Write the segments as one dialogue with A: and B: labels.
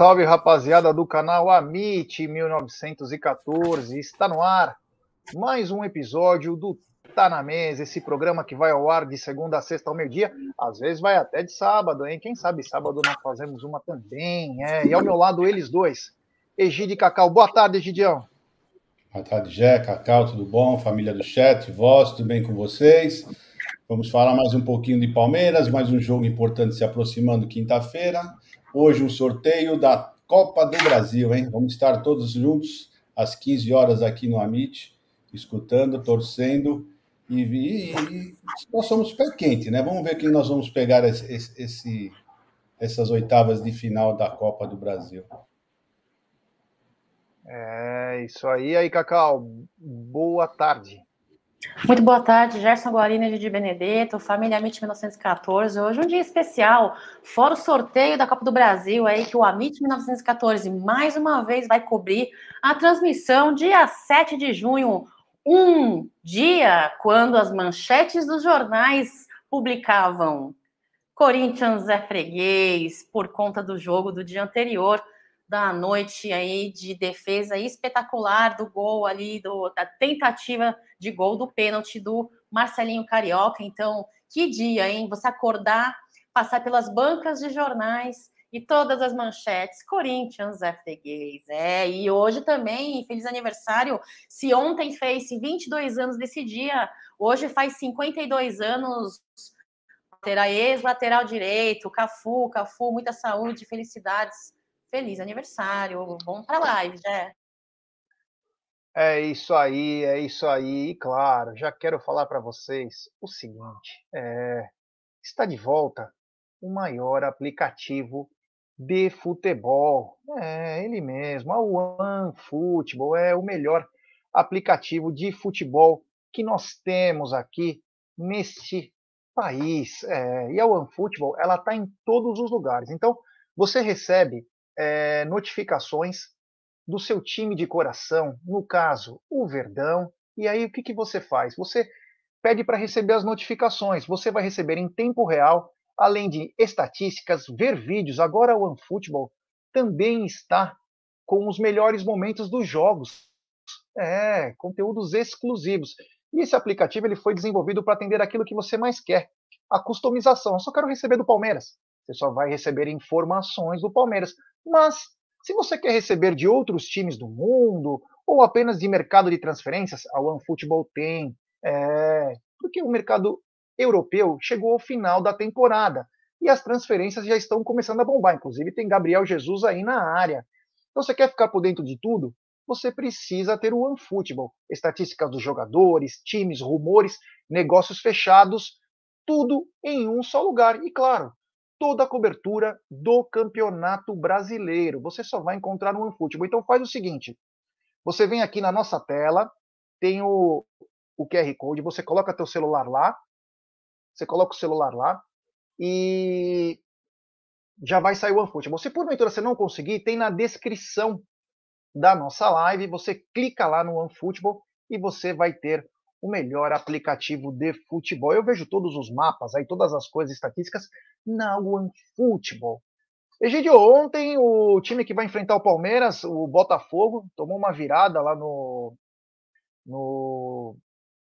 A: Salve rapaziada do canal Amit 1914, está no ar mais um episódio do Tá na Mesa, esse programa que vai ao ar de segunda a sexta ao meio-dia, às vezes vai até de sábado, hein? Quem sabe sábado nós fazemos uma também, é. E ao meu lado eles dois, Egide e Cacau. Boa tarde, Egidião.
B: Boa tarde, Jé, Cacau, tudo bom? Família do chat, vós, tudo bem com vocês? Vamos falar mais um pouquinho de Palmeiras, mais um jogo importante se aproximando quinta-feira. Hoje um sorteio da Copa do Brasil, hein? Vamos estar todos juntos às 15 horas aqui no Amit, escutando, torcendo. E, e, e nós somos pé quente, né? Vamos ver quem nós vamos pegar esse, esse, essas oitavas de final da Copa do Brasil.
A: É isso aí, aí, Cacau. Boa tarde.
C: Muito boa tarde, Gerson Guarina de Benedetto, Família Amit 1914. Hoje um dia especial, fora o sorteio da Copa do Brasil, aí que o Amit 1914 mais uma vez vai cobrir a transmissão dia 7 de junho, um dia quando as manchetes dos jornais publicavam. Corinthians é freguês por conta do jogo do dia anterior da noite aí de defesa espetacular do gol ali, do, da tentativa de gol do pênalti do Marcelinho Carioca. Então, que dia, hein? Você acordar, passar pelas bancas de jornais e todas as manchetes. Corinthians FTGays. É, e hoje também, feliz aniversário. Se ontem fez 22 anos desse dia, hoje faz 52 anos. Lateral ex-lateral direito, Cafu, Cafu, muita saúde, felicidades feliz aniversário, vamos para live, já.
A: É isso aí, é isso aí. E claro, já quero falar para vocês o seguinte: é, está de volta o maior aplicativo de futebol. É ele mesmo, a OneFootball é o melhor aplicativo de futebol que nós temos aqui neste país. É, e a OneFootball ela está em todos os lugares. Então você recebe é, notificações do seu time de coração, no caso, o Verdão. E aí o que, que você faz? Você pede para receber as notificações. Você vai receber em tempo real, além de estatísticas, ver vídeos. Agora o OneFootball também está com os melhores momentos dos jogos. É, conteúdos exclusivos. E esse aplicativo ele foi desenvolvido para atender aquilo que você mais quer, a customização. Eu só quero receber do Palmeiras. Você só vai receber informações do Palmeiras. Mas, se você quer receber de outros times do mundo, ou apenas de mercado de transferências, a OneFootball tem. É, porque o mercado europeu chegou ao final da temporada e as transferências já estão começando a bombar. Inclusive, tem Gabriel Jesus aí na área. Então, você quer ficar por dentro de tudo? Você precisa ter o OneFootball. Estatísticas dos jogadores, times, rumores, negócios fechados, tudo em um só lugar. E claro, toda a cobertura do Campeonato Brasileiro. Você só vai encontrar no OneFootball. Então faz o seguinte, você vem aqui na nossa tela, tem o, o QR Code, você coloca teu celular lá, você coloca o celular lá e já vai sair o OneFootball. Se porventura você não conseguir, tem na descrição da nossa live, você clica lá no OneFootball e você vai ter o melhor aplicativo de futebol. Eu vejo todos os mapas aí, todas as coisas estatísticas na OneFootball. Egidio, ontem o time que vai enfrentar o Palmeiras, o Botafogo, tomou uma virada lá no, no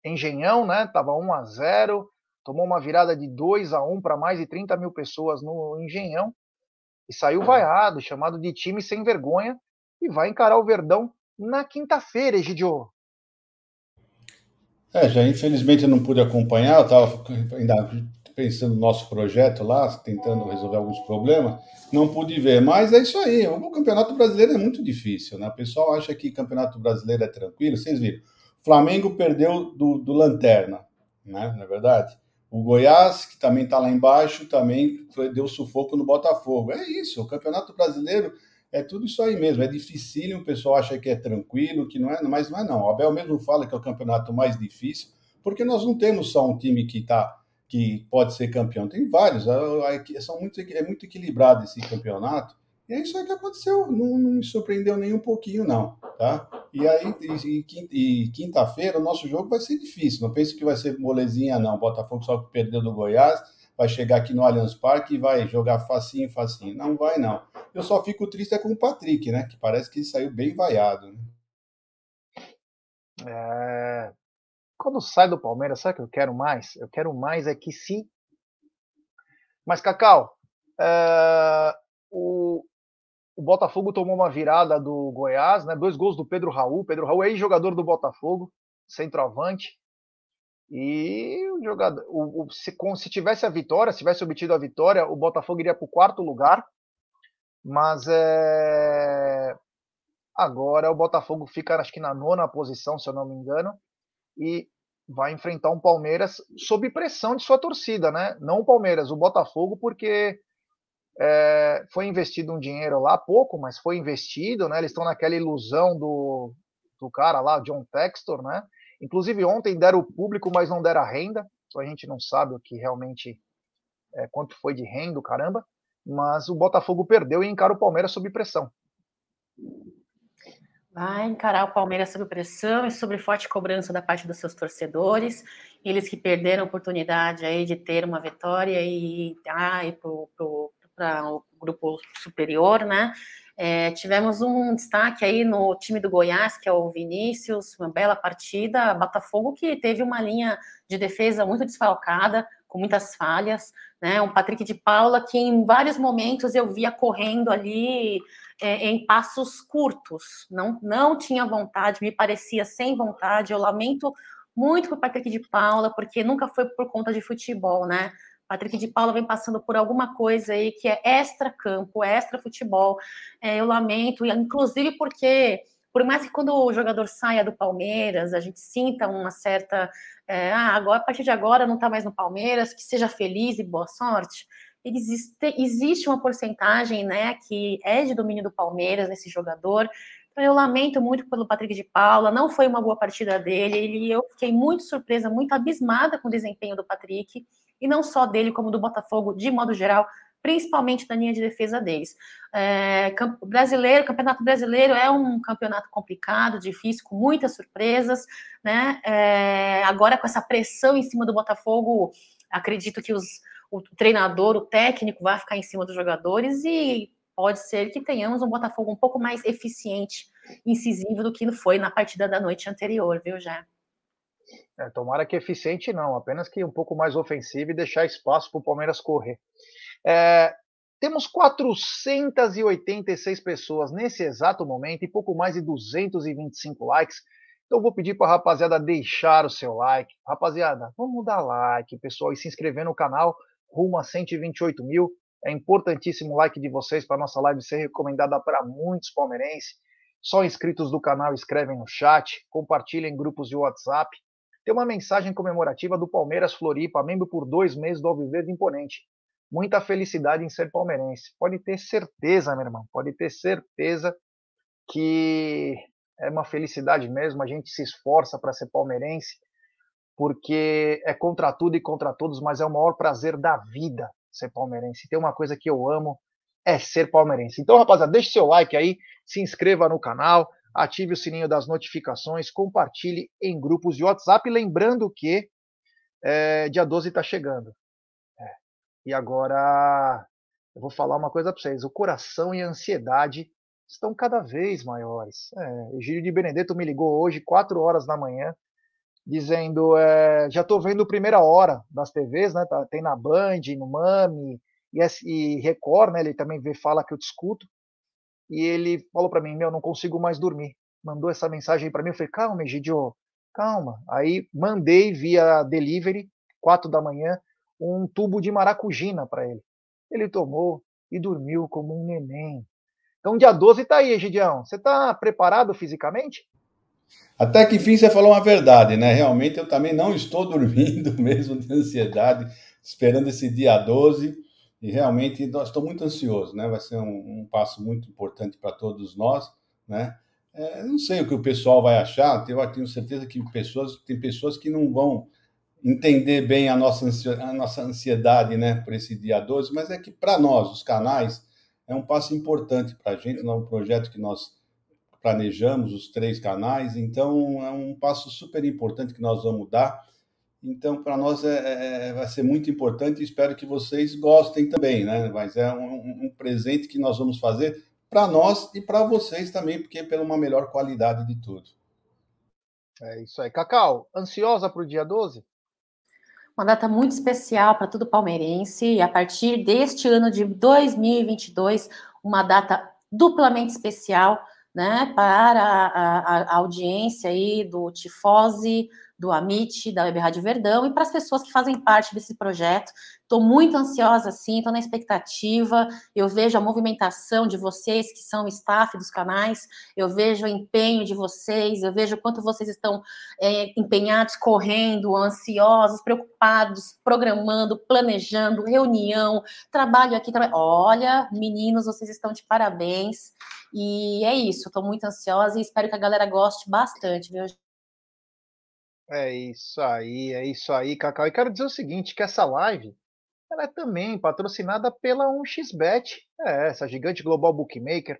A: Engenhão, né? Tava 1 a 0 tomou uma virada de 2 a 1 para mais de 30 mil pessoas no Engenhão e saiu vaiado, chamado de time sem vergonha, e vai encarar o Verdão na quinta-feira, Egidio.
B: É, já infelizmente eu não pude acompanhar, eu estava ainda pensando no nosso projeto lá, tentando resolver alguns problemas, não pude ver, mas é isso aí, o Campeonato Brasileiro é muito difícil, né? O pessoal acha que Campeonato Brasileiro é tranquilo, vocês viram, Flamengo perdeu do, do Lanterna, né? Não é verdade? O Goiás, que também está lá embaixo, também deu sufoco no Botafogo. É isso, o Campeonato Brasileiro é tudo isso aí mesmo. É dificílimo, o pessoal acha que é tranquilo, que não é, mas não é não. O Abel mesmo fala que é o campeonato mais difícil, porque nós não temos só um time que tá, que pode ser campeão, tem vários. São muito, é muito equilibrado esse campeonato. E é isso aí que aconteceu, não, não me surpreendeu nem um pouquinho, não. Tá? E aí, e, e quinta-feira, o nosso jogo vai ser difícil. Não pense que vai ser molezinha, não. Botafogo só perdeu do Goiás, vai chegar aqui no Allianz Parque e vai jogar facinho, facinho. Não vai, não. Eu só fico triste é com o Patrick, né? Que parece que ele saiu bem vaiado. Né?
A: É... Quando sai do Palmeiras, sabe o que eu quero mais? Eu quero mais é que se. Mas, Cacau, é... o... o Botafogo tomou uma virada do Goiás, né? Dois gols do Pedro Raul. Pedro Raul é jogador do Botafogo, centroavante. E o jogador, o, o, se, se, tivesse a vitória, se tivesse obtido a vitória, o Botafogo iria para o quarto lugar. Mas é... agora o Botafogo fica, acho que na nona posição, se eu não me engano, e vai enfrentar um Palmeiras sob pressão de sua torcida, né? Não o Palmeiras, o Botafogo, porque é, foi investido um dinheiro lá, pouco, mas foi investido, né? Eles estão naquela ilusão do, do cara lá, John Textor, né? Inclusive, ontem deram o público, mas não deram a renda. Então a gente não sabe o que realmente é, quanto foi de renda, caramba. Mas o Botafogo perdeu e encara o Palmeiras sob pressão.
C: Vai encarar o Palmeiras sob pressão e sob forte cobrança da parte dos seus torcedores. Eles que perderam a oportunidade aí de ter uma vitória e ah, ir para o grupo superior, né? É, tivemos um destaque aí no time do Goiás, que é o Vinícius, uma bela partida. Botafogo que teve uma linha de defesa muito desfalcada, com muitas falhas, né? Um Patrick de Paula que em vários momentos eu via correndo ali é, em passos curtos, não, não tinha vontade, me parecia sem vontade. Eu lamento muito o Patrick de Paula, porque nunca foi por conta de futebol, né? Patrick de Paula vem passando por alguma coisa aí que é extra campo, extra futebol. É, eu lamento, inclusive porque, por mais que quando o jogador saia do Palmeiras, a gente sinta uma certa. É, ah, agora, a partir de agora não está mais no Palmeiras, que seja feliz e boa sorte. Existe, existe uma porcentagem né, que é de domínio do Palmeiras nesse jogador. Então, eu lamento muito pelo Patrick de Paula, não foi uma boa partida dele. Ele, eu fiquei muito surpresa, muito abismada com o desempenho do Patrick e não só dele, como do Botafogo de modo geral, principalmente da linha de defesa deles. É, brasileiro, campeonato brasileiro é um campeonato complicado, difícil, com muitas surpresas, né? É, agora com essa pressão em cima do Botafogo, acredito que os, o treinador, o técnico, vai ficar em cima dos jogadores e pode ser que tenhamos um Botafogo um pouco mais eficiente, incisivo do que foi na partida da noite anterior, viu, já?
A: É, tomara que eficiente não, apenas que um pouco mais ofensivo e deixar espaço para o Palmeiras correr. É, temos 486 pessoas nesse exato momento e pouco mais de 225 likes. Então vou pedir para a rapaziada deixar o seu like. Rapaziada, vamos dar like, pessoal, e se inscrever no canal rumo a 128 mil. É importantíssimo o like de vocês para nossa live ser recomendada para muitos palmeirenses. Só inscritos do canal escrevem no chat, compartilhem em grupos de WhatsApp tem uma mensagem comemorativa do Palmeiras Floripa, membro por dois meses do Alviverde Imponente. Muita felicidade em ser palmeirense. Pode ter certeza, meu irmão, pode ter certeza que é uma felicidade mesmo. A gente se esforça para ser palmeirense, porque é contra tudo e contra todos, mas é o maior prazer da vida ser palmeirense. Tem uma coisa que eu amo, é ser palmeirense. Então, rapaziada, deixe seu like aí, se inscreva no canal, ative o sininho das notificações, compartilhe em grupos de WhatsApp, lembrando que é, dia 12 está chegando. E agora eu vou falar uma coisa para vocês: o coração e a ansiedade estão cada vez maiores. É, Egílio de Benedetto me ligou hoje, 4 horas da manhã, dizendo: é, já estou vendo primeira hora das TVs, né? Tá, tem na Band, no Mami e, e Record, né? Ele também vê, fala que eu discuto. E ele falou para mim: Meu, não consigo mais dormir. Mandou essa mensagem para mim. Eu falei: Calma, Egidio, calma. Aí mandei via delivery, quatro da manhã, um tubo de maracujina para ele. Ele tomou e dormiu como um neném. Então, dia 12 está aí, Egidião. Você está preparado fisicamente?
B: Até que enfim você falou uma verdade, né? Realmente eu também não estou dormindo mesmo de ansiedade, esperando esse dia 12. E realmente estou muito ansioso, né? Vai ser um, um passo muito importante para todos nós, né? É, não sei o que o pessoal vai achar, eu tenho certeza que pessoas, tem pessoas que não vão entender bem a nossa, a nossa ansiedade né, por esse dia 12, mas é que para nós, os canais, é um passo importante para a gente, é um projeto que nós planejamos, os três canais, então é um passo super importante que nós vamos dar. Então, para nós é, é, é, vai ser muito importante e espero que vocês gostem também, né? Mas é um, um presente que nós vamos fazer para nós e para vocês também, porque é pela uma melhor qualidade de tudo.
A: É isso aí. Cacau, ansiosa para o dia 12?
C: Uma data muito especial para todo palmeirense, e a partir deste ano de 2022, uma data duplamente especial, né, para a, a, a audiência aí do Tifose, do Amit, da Web Rádio Verdão e para as pessoas que fazem parte desse projeto. Estou muito ansiosa, sim, estou na expectativa. Eu vejo a movimentação de vocês, que são staff dos canais, eu vejo o empenho de vocês, eu vejo quanto vocês estão é, empenhados, correndo, ansiosos, preocupados, programando, planejando, reunião, trabalho aqui. Tra... Olha, meninos, vocês estão de parabéns. E é isso, estou muito ansiosa e espero que a galera goste bastante, viu?
A: É isso aí, é isso aí, Cacau. E quero dizer o seguinte, que essa live ela é também patrocinada pela 1xBet, é, essa gigante global bookmaker,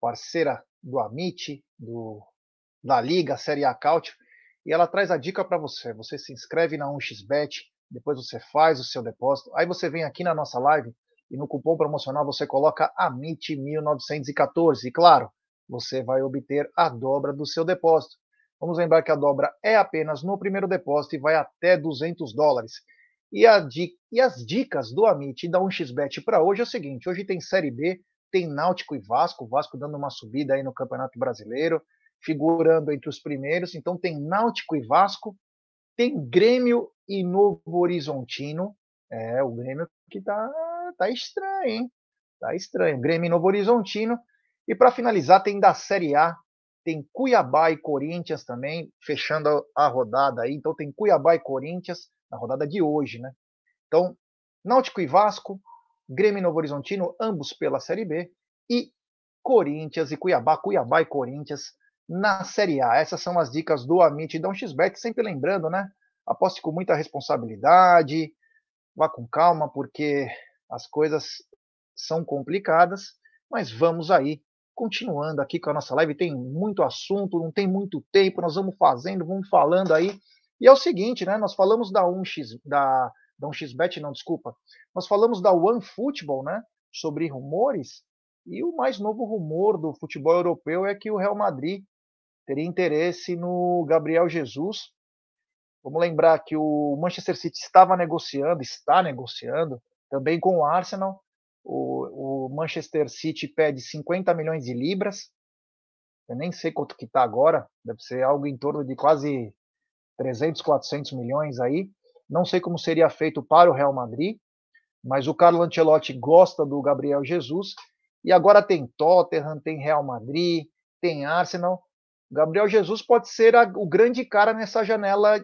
A: parceira do Amit, do, da Liga, Série A Cautio, e ela traz a dica para você. Você se inscreve na 1xBet, depois você faz o seu depósito, aí você vem aqui na nossa live e no cupom promocional você coloca AMIT1914. E claro, você vai obter a dobra do seu depósito. Vamos lembrar que a dobra é apenas no primeiro depósito e vai até 200 dólares. E, a, e as dicas do Amit e da 1xBet para hoje é o seguinte: hoje tem Série B, tem Náutico e Vasco, Vasco dando uma subida aí no Campeonato Brasileiro, figurando entre os primeiros. Então tem Náutico e Vasco, tem Grêmio e Novo Horizontino. É, o Grêmio que tá, tá estranho, hein? Tá estranho. Grêmio e Novo Horizontino. E para finalizar, tem da Série A, tem Cuiabá e Corinthians também, fechando a rodada aí. Então tem Cuiabá e Corinthians na rodada de hoje, né? Então, Náutico e Vasco, Grêmio e Novo Horizontino, ambos pela Série B, e Corinthians e Cuiabá, Cuiabá e Corinthians na Série A. Essas são as dicas do Amit e da 1xBet, sempre lembrando, né? Aposte com muita responsabilidade, vá com calma, porque as coisas são complicadas, mas vamos aí continuando aqui com a nossa live. Tem muito assunto, não tem muito tempo, nós vamos fazendo, vamos falando aí. E é o seguinte, né? Nós falamos da 1x, da, da 1xBet, não, desculpa. Nós falamos da One Football, né? Sobre rumores. E o mais novo rumor do futebol europeu é que o Real Madrid teria interesse no Gabriel Jesus. Vamos lembrar que o Manchester City estava negociando, está negociando também com o Arsenal o, o Manchester City pede 50 milhões de libras. Eu nem sei quanto que está agora. Deve ser algo em torno de quase 300, 400 milhões aí. Não sei como seria feito para o Real Madrid, mas o Carlo Ancelotti gosta do Gabriel Jesus. E agora tem Tottenham, tem Real Madrid, tem Arsenal. Gabriel Jesus pode ser a, o grande cara nessa janela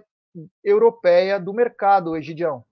A: europeia do mercado, Egidião.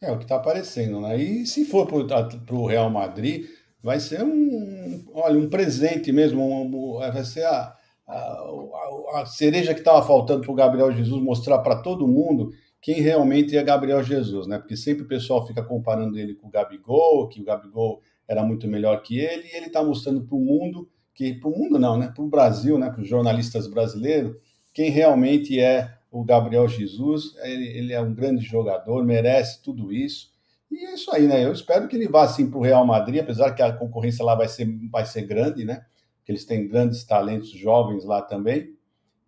B: É o que está aparecendo, né? E se for para o Real Madrid, vai ser um, olha, um presente mesmo, um, vai ser a, a, a cereja que estava faltando para o Gabriel Jesus mostrar para todo mundo quem realmente é Gabriel Jesus, né? Porque sempre o pessoal fica comparando ele com o Gabigol, que o Gabigol era muito melhor que ele, e ele está mostrando para o mundo, que para o mundo não, né? Para o Brasil, né? Para os jornalistas brasileiros, quem realmente é o Gabriel Jesus, ele, ele, é um grande jogador, merece tudo isso. E é isso aí, né? Eu espero que ele vá assim para o Real Madrid, apesar que a concorrência lá vai ser, vai ser grande, né? Que eles têm grandes talentos jovens lá também.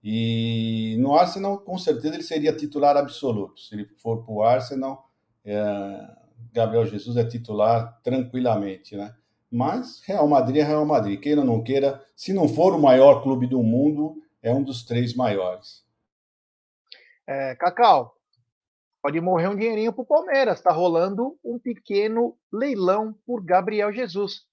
B: E no Arsenal, com certeza, ele seria titular absoluto. Se ele for para o Arsenal, é, Gabriel Jesus é titular tranquilamente, né? Mas Real Madrid é Real Madrid. Queira ou não queira, se não for o maior clube do mundo, é um dos três maiores.
A: É, Cacau, pode morrer um dinheirinho para o Palmeiras. Está rolando um pequeno leilão por Gabriel Jesus.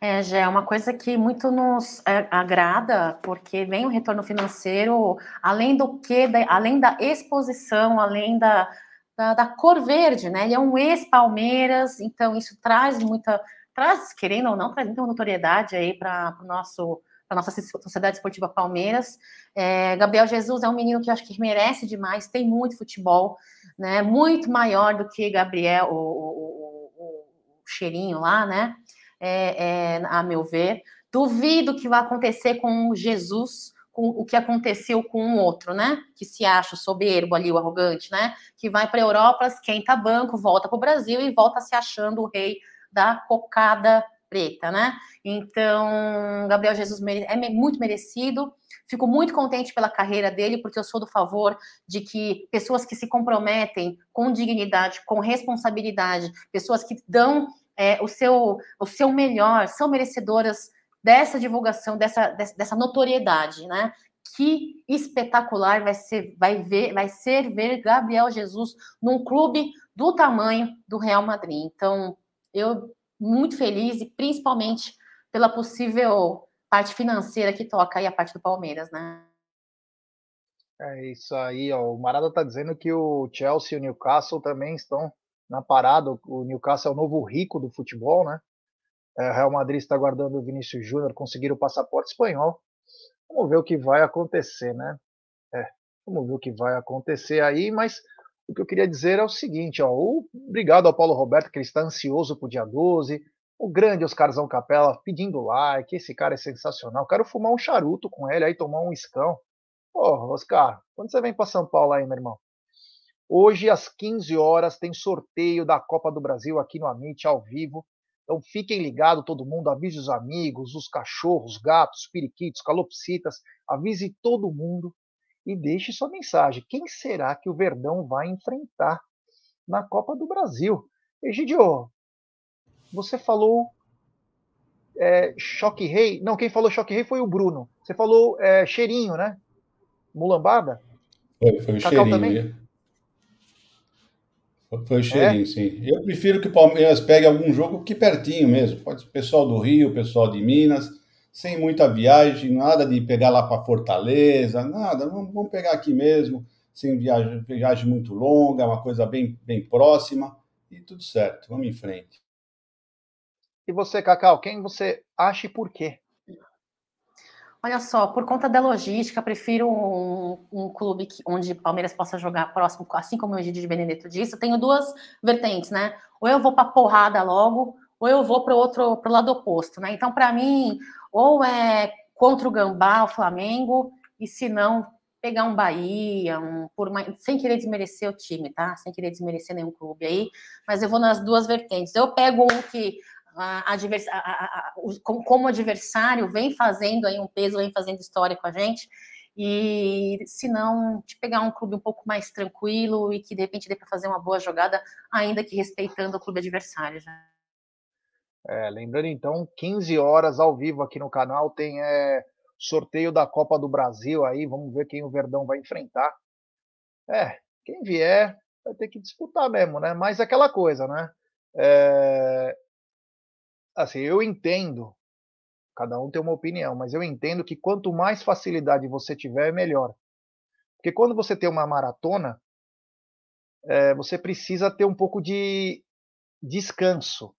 C: É, já é uma coisa que muito nos é, agrada, porque vem o retorno financeiro, além do que, da, além da exposição, além da, da, da, cor verde, né? Ele é um ex-Palmeiras, então isso traz muita, traz, querendo ou não, traz muita notoriedade aí para o nosso para nossa Sociedade Esportiva Palmeiras. É, Gabriel Jesus é um menino que eu acho que merece demais, tem muito futebol, né? Muito maior do que Gabriel, o, o, o, o cheirinho lá, né? É, é, a meu ver. Duvido que vai acontecer com Jesus, com o que aconteceu com um outro, né? Que se acha soberbo ali, o arrogante, né? Que vai para a Europa, esquenta banco, volta para o Brasil e volta se achando o rei da cocada preta, né? Então, Gabriel Jesus é muito merecido. Fico muito contente pela carreira dele, porque eu sou do favor de que pessoas que se comprometem com dignidade, com responsabilidade, pessoas que dão é, o, seu, o seu melhor, são merecedoras dessa divulgação, dessa, dessa notoriedade, né? Que espetacular vai ser, vai ver, vai ser ver Gabriel Jesus num clube do tamanho do Real Madrid. Então, eu muito feliz e principalmente pela possível parte financeira que toca aí a parte do Palmeiras, né?
A: É isso aí, ó. O Marada tá dizendo que o Chelsea e o Newcastle também estão na parada. O Newcastle é o novo rico do futebol, né? É, Real Madrid está aguardando o Vinícius Júnior conseguir o passaporte espanhol. Vamos ver o que vai acontecer, né? É, vamos ver o que vai acontecer aí, mas o que eu queria dizer é o seguinte, ó, obrigado ao Paulo Roberto, que ele está ansioso para o dia 12, o grande Oscarzão Capela pedindo like, esse cara é sensacional, quero fumar um charuto com ele aí, tomar um escão. Ô, Oscar, quando você vem para São Paulo aí, meu irmão? Hoje, às 15 horas, tem sorteio da Copa do Brasil aqui no Amit, ao vivo. Então fiquem ligados, todo mundo, avise os amigos, os cachorros, gatos, periquitos, calopsitas, avise todo mundo e deixe sua mensagem. Quem será que o Verdão vai enfrentar na Copa do Brasil? Egidio, você falou é, Choque Rei. Não, quem falou Choque Rei foi o Bruno. Você falou é, Cheirinho, né? Mulambada?
B: Foi, foi o Cacau Cheirinho. Também? Foi o cheirinho, é? sim. Eu prefiro que o Palmeiras pegue algum jogo que pertinho mesmo. Pode ser pessoal do Rio, pessoal de Minas, sem muita viagem, nada de pegar lá para Fortaleza, nada. Vamos, vamos, pegar aqui mesmo, sem viagem, viagem muito longa, uma coisa bem, bem próxima e tudo certo. Vamos em frente.
A: E você, Cacau, quem você acha e por quê?
C: Olha só, por conta da logística, prefiro um, um clube que, onde Palmeiras possa jogar próximo, assim como o Egídio de Benedetto disse. Eu tenho duas vertentes, né? Ou eu vou para porrada logo, ou eu vou para o outro, para o lado oposto, né? Então, para mim, ou é contra o Gambá, o Flamengo, e se não, pegar um Bahia, um, por uma, sem querer desmerecer o time, tá? Sem querer desmerecer nenhum clube aí, mas eu vou nas duas vertentes. Eu pego um que a, a, como adversário vem fazendo aí um peso, vem fazendo história com a gente. E se não, de pegar um clube um pouco mais tranquilo e que de repente dê para fazer uma boa jogada, ainda que respeitando o clube adversário. Já.
A: É, lembrando então, 15 horas ao vivo aqui no canal tem é, sorteio da Copa do Brasil aí, vamos ver quem o Verdão vai enfrentar. É, quem vier vai ter que disputar mesmo, né? Mas é aquela coisa, né? É, assim, eu entendo, cada um tem uma opinião, mas eu entendo que quanto mais facilidade você tiver, melhor. Porque quando você tem uma maratona, é, você precisa ter um pouco de descanso.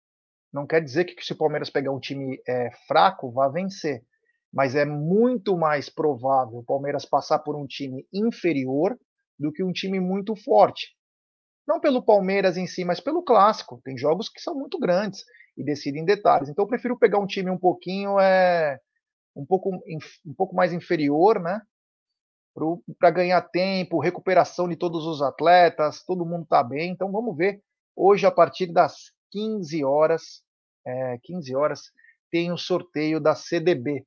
A: Não quer dizer que se o Palmeiras pegar um time é, fraco, vá vencer. Mas é muito mais provável o Palmeiras passar por um time inferior do que um time muito forte. Não pelo Palmeiras em si, mas pelo clássico. Tem jogos que são muito grandes e decide em detalhes. Então eu prefiro pegar um time um pouquinho é um pouco um pouco mais inferior, né? Para ganhar tempo, recuperação de todos os atletas, todo mundo está bem. Então vamos ver. Hoje, a partir das 15 horas, é, 15 horas, tem o sorteio da CDB.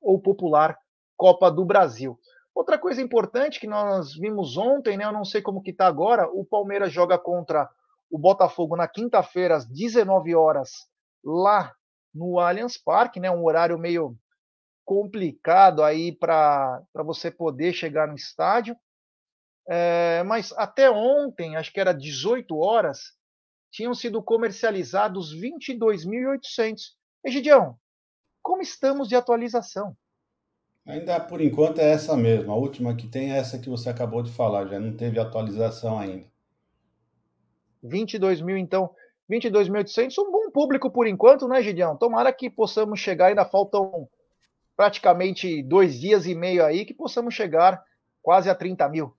A: ou popular Copa do Brasil. Outra coisa importante que nós vimos ontem, né, eu não sei como que está agora, o Palmeiras joga contra o Botafogo na quinta-feira às 19 horas lá no Allianz Parque, né, um horário meio complicado aí para você poder chegar no estádio. É, mas até ontem, acho que era 18 horas, tinham sido comercializados 22.800. Egidião, como estamos de atualização?
B: Ainda por enquanto é essa mesma. A última que tem é essa que você acabou de falar, já não teve atualização ainda.
A: 22 mil, então. 22.800, um bom público por enquanto, né, Gideão? Tomara que possamos chegar, ainda faltam praticamente dois dias e meio aí, que possamos chegar quase a 30 mil.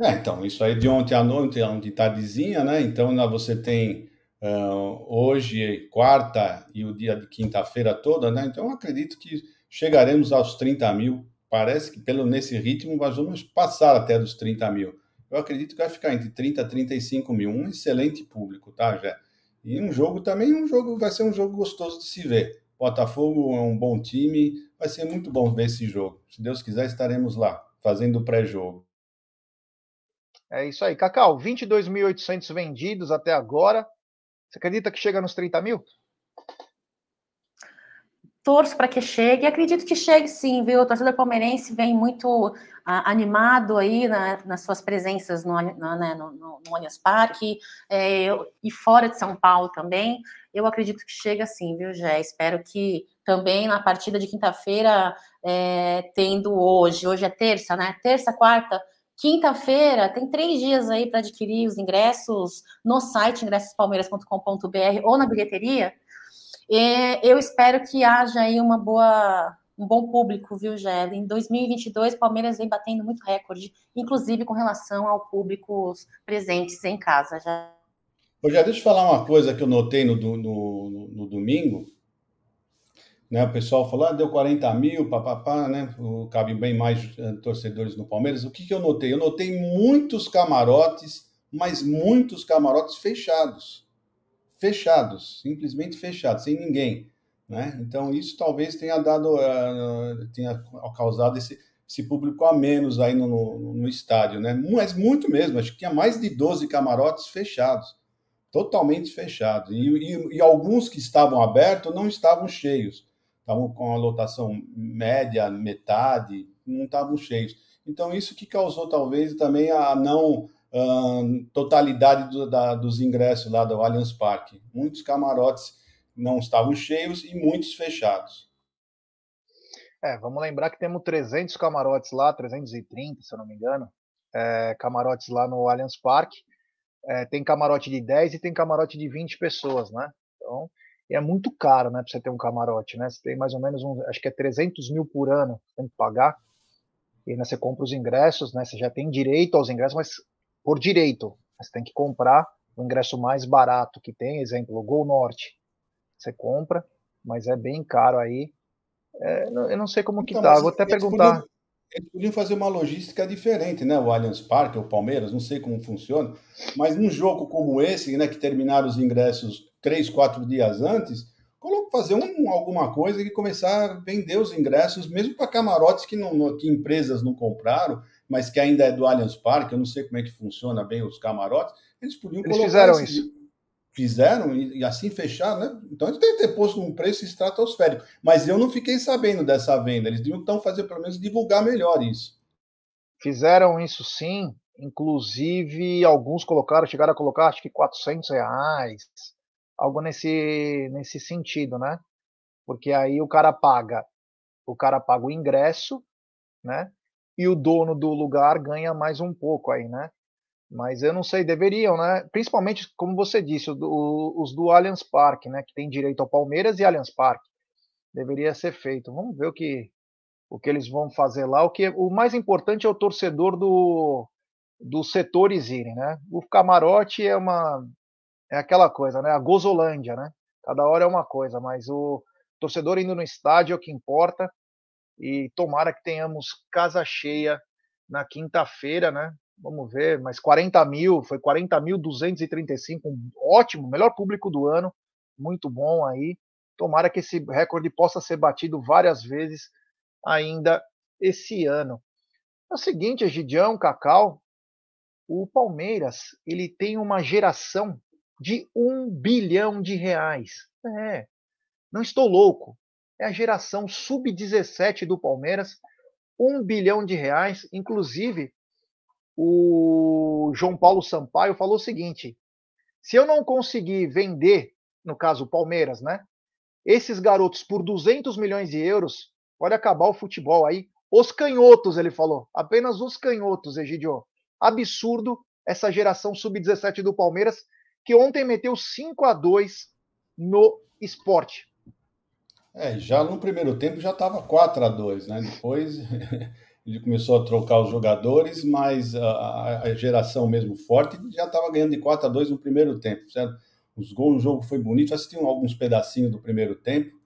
B: É, então, isso aí de ontem à noite, de tardezinha, né? Então, você tem uh, hoje, quarta e o dia de quinta-feira toda, né? Então, acredito que chegaremos aos 30 mil. Parece que pelo nesse ritmo nós vamos passar até dos 30 mil. Eu acredito que vai ficar entre 30 e 35 mil. Um excelente público, tá, Jé? E um jogo também, um jogo vai ser um jogo gostoso de se ver. Botafogo é um bom time, vai ser muito bom ver esse jogo. Se Deus quiser, estaremos lá, fazendo o pré-jogo.
A: É isso aí. Cacau, 22.800 vendidos até agora. Você acredita que chega nos 30 mil?
C: torço para que chegue, acredito que chegue sim, viu? O torcedor palmeirense vem muito animado aí na, nas suas presenças no, na, né, no, no, no Allianz Parque é, e fora de São Paulo também. Eu acredito que chega sim, viu, Jé? Espero que também na partida de quinta-feira, é, tendo hoje, hoje é terça, né? Terça, quarta, Quinta-feira, tem três dias aí para adquirir os ingressos no site ingressospalmeiras.com.br ou na bilheteria. E eu espero que haja aí uma boa, um bom público, viu, Gélio? Em 2022, Palmeiras vem batendo muito recorde, inclusive com relação ao público presentes em casa. Já.
B: Rogério, deixa eu falar uma coisa que eu notei no, no, no, no domingo. Né, o pessoal falou, ah, deu 40 mil, papapá, né? Cabe bem mais uh, torcedores no Palmeiras. O que, que eu notei? Eu notei muitos camarotes, mas muitos camarotes fechados fechados, simplesmente fechados, sem ninguém. Né? Então, isso talvez tenha dado, uh, tenha causado esse, esse público a menos aí no, no, no, estádio, né? Mas muito mesmo, acho que tinha mais de 12 camarotes fechados, totalmente fechados. E, e, e alguns que estavam abertos não estavam cheios, estavam com a lotação média, metade, não estavam cheios. Então, isso que causou talvez também a não uh, totalidade do, da, dos ingressos lá do Allianz Parque. Muitos camarotes não estavam cheios e muitos fechados.
A: É, vamos lembrar que temos 300 camarotes lá, 330, se eu não me engano, é, camarotes lá no Allianz Parque. É, tem camarote de 10 e tem camarote de 20 pessoas, né? Então, é muito caro, né, para você ter um camarote, né? Você tem mais ou menos, um, acho que é 300 mil por ano, tem que pagar. E né, você compra os ingressos, né? Você já tem direito aos ingressos, mas por direito. Você tem que comprar o ingresso mais barato que tem, exemplo, o Gol Norte. Você compra, mas é bem caro aí. É, eu não sei como que então, tá, vou até perguntar. Podiam,
B: eles podiam fazer uma logística diferente, né? O Allianz Parque, o Palmeiras, não sei como funciona, mas num jogo como esse, né, que terminaram os ingressos três, quatro dias antes, fazer um, alguma coisa e começar a vender os ingressos, mesmo para camarotes que, não, que empresas não compraram, mas que ainda é do Allianz Parque, eu não sei como é que funciona bem os camarotes, eles podiam
A: eles colocar. Fizeram esse, isso.
B: Fizeram e, assim fecharam, né? Então eles têm que ter posto um preço estratosférico. Mas eu não fiquei sabendo dessa venda. Eles deviam então fazer pelo menos divulgar melhor isso.
A: Fizeram isso sim. Inclusive, alguns colocaram, chegaram a colocar acho que 400 reais, algo nesse, nesse sentido, né? Porque aí o cara paga, o cara paga o ingresso, né? e o dono do lugar ganha mais um pouco aí, né? Mas eu não sei, deveriam, né? Principalmente, como você disse, o, os do Allianz Parque, né? Que tem direito ao Palmeiras e Allianz Parque. Deveria ser feito. Vamos ver o que, o que eles vão fazer lá. O, que, o mais importante é o torcedor do, dos setores irem, né? O camarote é uma. É aquela coisa, né? A gozolândia, né? Cada hora é uma coisa, mas o torcedor indo no estádio é o que importa e tomara que tenhamos casa cheia na quinta-feira, né? Vamos ver, mas 40 mil, foi 40.235, um ótimo, melhor público do ano, muito bom aí. Tomara que esse recorde possa ser batido várias vezes ainda esse ano. É o seguinte, Egidião, Cacau, o Palmeiras ele tem uma geração de um bilhão de reais. É, não estou louco. É a geração sub-17 do Palmeiras, um bilhão de reais. Inclusive, o João Paulo Sampaio falou o seguinte: se eu não conseguir vender, no caso o Palmeiras, né, esses garotos por 200 milhões de euros, pode acabar o futebol aí. Os canhotos, ele falou. Apenas os canhotos, Egidio. Absurdo essa geração sub-17 do Palmeiras, que ontem meteu 5 a 2 no esporte.
B: É, já no primeiro tempo já estava 4 a 2 né? Depois ele começou a trocar os jogadores, mas a, a geração mesmo forte já estava ganhando de 4 a 2 no primeiro tempo, certo? Os gols no jogo foi bonito, assistiam alguns pedacinhos do primeiro tempo,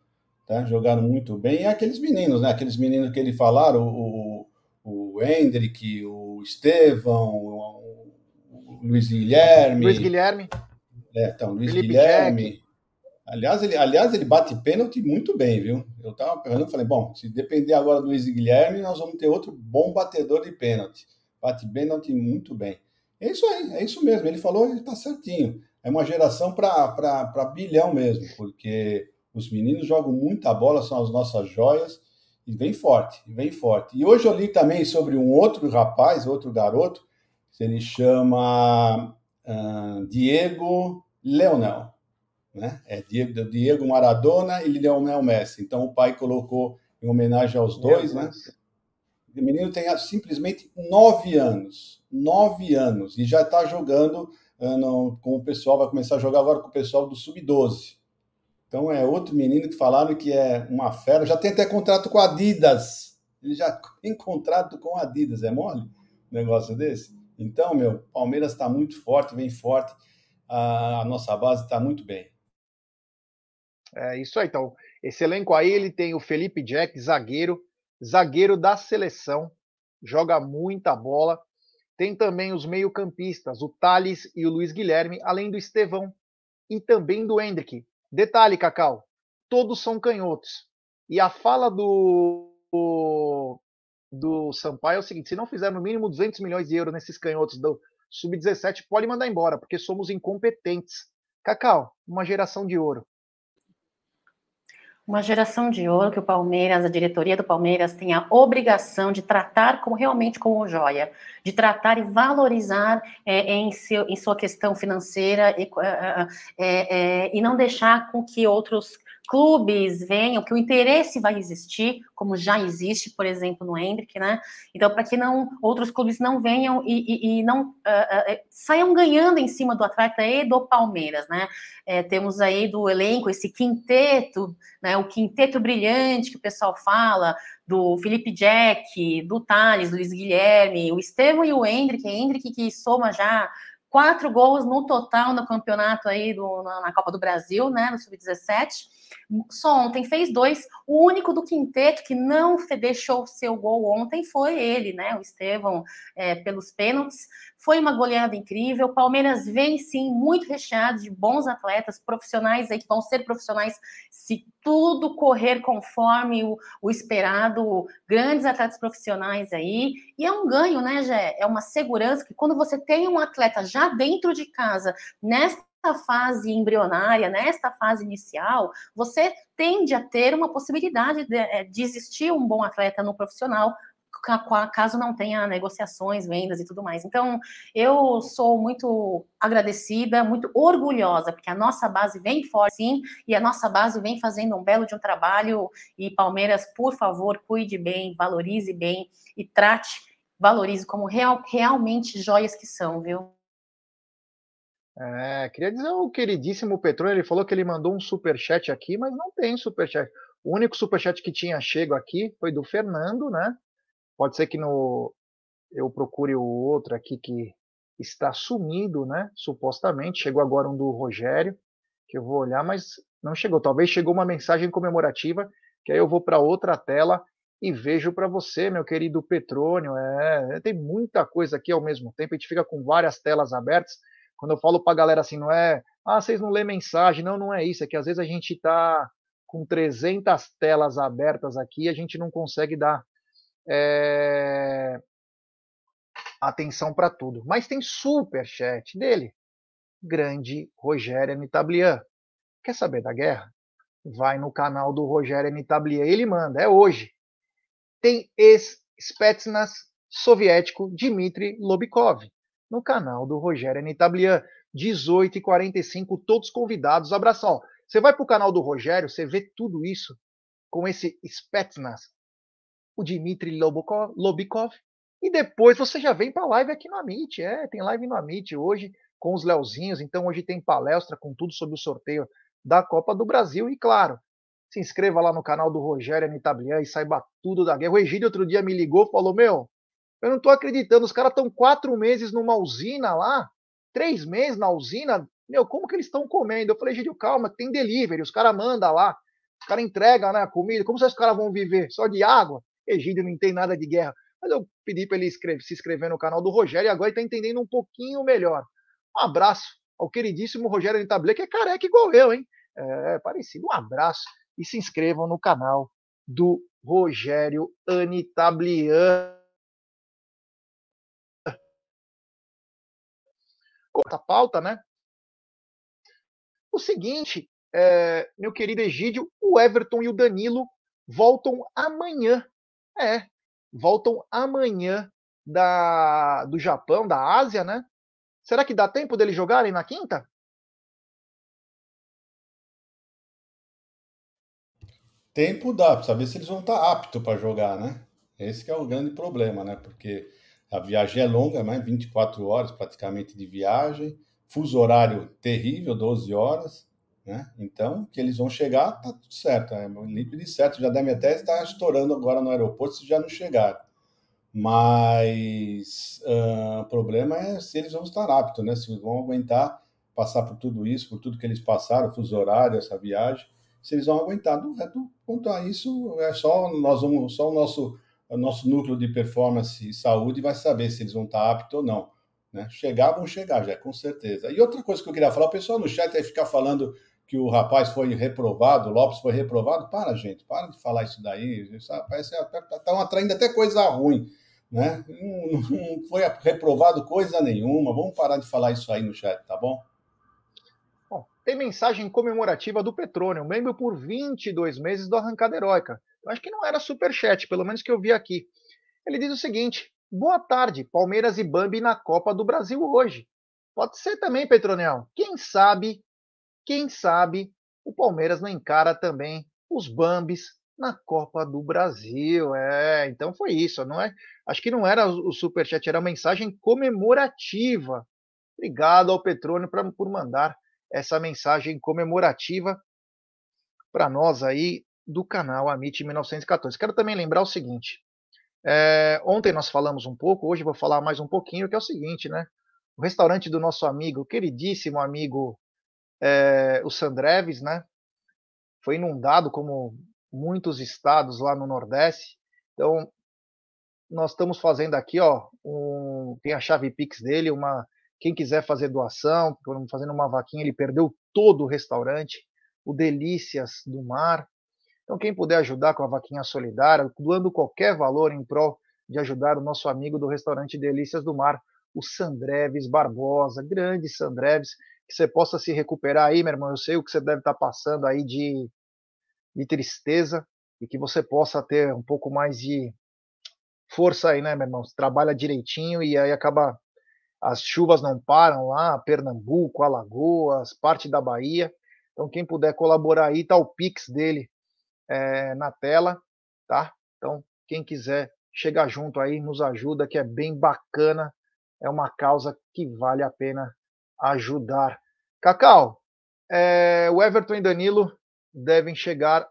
B: tá? Jogaram muito bem. E aqueles meninos, né? Aqueles meninos que ele falaram, o, o, o Hendrick, o Estevão, o, o Luiz Guilherme.
A: Luiz Guilherme.
B: É, então, Luiz Felipe Guilherme. Jack. Aliás ele, aliás, ele bate pênalti muito bem, viu? Eu estava pensando, falei, bom, se depender agora do Luiz Guilherme, nós vamos ter outro bom batedor de pênalti. Bate pênalti muito bem. É isso aí, é isso mesmo. Ele falou, ele está certinho. É uma geração para bilhão mesmo, porque os meninos jogam muita bola, são as nossas joias, e vem forte, vem forte. E hoje eu li também sobre um outro rapaz, outro garoto, que ele chama uh, Diego Leonel né? É Diego, Diego Maradona e Lionel Messi. Então o pai colocou em homenagem aos dois, né? O menino tem simplesmente nove anos, nove anos e já está jogando uh, com o pessoal, vai começar a jogar agora com o pessoal do sub-12. Então é outro menino que falaram que é uma fera, já tem até contrato com a Adidas. Ele já tem contrato com a Adidas, é mole? Um negócio desse? Então, meu, Palmeiras está muito forte, vem forte, a nossa base está muito bem.
A: É isso aí. Então, esse elenco aí, ele tem o Felipe Jack, zagueiro, zagueiro da seleção, joga muita bola. Tem também os meio-campistas, o Thales e o Luiz Guilherme, além do Estevão e também do Hendrick. Detalhe, Cacau, todos são canhotos. E a fala do, do, do Sampaio é o seguinte: se não fizer no mínimo 200 milhões de euros nesses canhotos do Sub-17, pode mandar embora, porque somos incompetentes. Cacau, uma geração de ouro.
C: Uma geração de ouro que o Palmeiras, a diretoria do Palmeiras, tem a obrigação de tratar como realmente como joia, de tratar e valorizar é, em, seu, em sua questão financeira e, é, é, e não deixar com que outros clubes venham, que o interesse vai existir, como já existe, por exemplo, no Hendrick, né? Então, para que não outros clubes não venham e, e, e não uh, uh, saiam ganhando em cima do atleta e do Palmeiras, né? É, temos aí do elenco esse quinteto, né? O quinteto brilhante que o pessoal fala, do Felipe Jack, do Thales, Luiz Guilherme, o Estevam e o Hendrick, Hendrick que soma já quatro gols no total no campeonato aí do, na, na Copa do Brasil, né, no Sub-17. Só ontem fez dois. O único do quinteto que não deixou seu gol ontem foi ele, né? O Estevão, é, pelos pênaltis. Foi uma goleada incrível. Palmeiras vem sim muito recheado de bons atletas, profissionais aí que vão ser profissionais se tudo correr conforme o, o esperado. Grandes atletas profissionais aí. E é um ganho, né, Gé? É uma segurança que quando você tem um atleta já dentro de casa, nesta fase embrionária, nesta fase inicial, você tende a ter uma possibilidade de, eh, de existir um bom atleta no profissional, caso não tenha negociações, vendas e tudo mais. Então, eu sou muito agradecida, muito orgulhosa, porque a nossa base vem forte, sim, e a nossa base vem fazendo um belo de um trabalho. E Palmeiras, por favor, cuide bem, valorize bem e trate, valorize como real, realmente joias que são, viu?
A: É, queria dizer o queridíssimo Petrone, ele falou que ele mandou um super chat aqui, mas não tem super chat. O único super chat que tinha chego aqui foi do Fernando, né? Pode ser que no eu procure o outro aqui que está sumido, né? Supostamente chegou agora um do Rogério, que eu vou olhar, mas não chegou. Talvez chegou uma mensagem comemorativa, que aí eu vou para outra tela e vejo para você, meu querido Petrônio. É, tem muita coisa aqui ao mesmo tempo, a gente fica com várias telas abertas. Quando eu falo para a galera assim, não é, ah, vocês não lêem mensagem, não, não é isso, é que às vezes a gente está com 300 telas abertas aqui, a gente não consegue dar é, atenção para tudo. Mas tem super chat dele, grande Rogério Nitablian. Quer saber da guerra? Vai no canal do Rogério Nitablian, ele manda, é hoje. Tem ex-Spetsnaz soviético Dmitry Lobikov, no canal do Rogério Nitablian, 18 e 45 todos convidados. Abração. Você vai para o canal do Rogério, você vê tudo isso com esse Spetsnaz, o Dmitry Lobikov, e depois você já vem para a live aqui no Amit. É, tem live no Amit hoje com os Leozinhos. Então hoje tem palestra com tudo sobre o sorteio da Copa do Brasil. E claro, se inscreva lá no canal do Rogério Anitablian e saiba tudo da guerra. O Egídio outro dia me ligou falou: Meu, eu não estou acreditando, os caras estão quatro meses numa usina lá, três meses na usina. Meu, como que eles estão comendo? Eu falei, Egídio, calma, tem delivery, os caras mandam lá, os caras entregam né, a comida. Como os caras vão viver? Só de água? Egídio não entende nada de guerra. Mas eu pedi para ele se inscrever no canal do Rogério e agora ele está entendendo um pouquinho melhor. Um abraço ao queridíssimo Rogério Anitablé, que é careca igual eu, hein? É parecido. Um abraço e se inscrevam no canal do Rogério Anitablian. Corta a pauta, né? O seguinte, é, meu querido Egídio, o Everton e o Danilo voltam amanhã. É, voltam amanhã da, do Japão, da Ásia, né? Será que dá tempo deles jogarem na quinta?
B: Tempo dá, para saber se eles vão estar aptos para jogar, né? Esse é o grande problema, né? Porque a viagem é longa, né? 24 horas praticamente de viagem, fuso horário terrível, 12 horas, né? Então, que eles vão chegar, tá tudo certo. É líquido certo, já deve até estar estourando agora no aeroporto se já não chegar. Mas uh, o problema é se eles vão estar aptos, né? Se vão aguentar passar por tudo isso, por tudo que eles passaram, fuso horário, essa viagem, se eles vão aguentar. Do resto, quanto a isso, é só nós vamos, só o nosso, o nosso núcleo de performance e saúde vai saber se eles vão estar aptos ou não. Né? Chegar, vão chegar, já, com certeza. E outra coisa que eu queria falar, o pessoal no chat aí ficar falando que o rapaz foi reprovado, o Lopes foi reprovado. Para, gente, para de falar isso daí. Parece estão atraindo até coisa ruim. Né? Não, não foi reprovado coisa nenhuma. Vamos parar de falar isso aí no chat, tá bom?
A: bom tem mensagem comemorativa do Petrônio, membro por 22 meses do Arrancada Heróica. Eu acho que não era super chat, pelo menos que eu vi aqui. Ele diz o seguinte: Boa tarde, Palmeiras e Bambi na Copa do Brasil hoje. Pode ser também, Petronial. Quem sabe quem sabe o Palmeiras não encara também os Bambis na Copa do Brasil. É, então foi isso, não é? Acho que não era o superchat, era uma mensagem comemorativa. Obrigado ao Petrônio por mandar essa mensagem comemorativa para nós aí do canal Amit 1914. Quero também lembrar o seguinte: é, ontem nós falamos um pouco, hoje vou falar mais um pouquinho, que é o seguinte, né? O restaurante do nosso amigo, queridíssimo amigo é, o Sandreves, né? Foi inundado como muitos estados lá no Nordeste. Então, nós estamos fazendo aqui, ó, um, tem a chave Pix dele, uma quem quiser fazer doação, fazendo uma vaquinha, ele perdeu todo o restaurante, o Delícias do Mar. Então, quem puder ajudar com a vaquinha solidária, doando qualquer valor em prol de ajudar o nosso amigo do restaurante Delícias do Mar, o Sandreves Barbosa, grande Sandreves, que você possa se recuperar aí, meu irmão. Eu sei o que você deve estar passando aí de, de tristeza e que você possa ter um pouco mais de força aí, né, meu irmão? Você trabalha direitinho e aí acaba. As chuvas não param lá, Pernambuco, Alagoas, parte da Bahia. Então, quem puder colaborar aí, tá o Pix dele é, na tela, tá? Então, quem quiser chegar junto aí, nos ajuda, que é bem bacana. É uma causa que vale a pena ajudar. Cacau, é, o Everton e Danilo devem chegar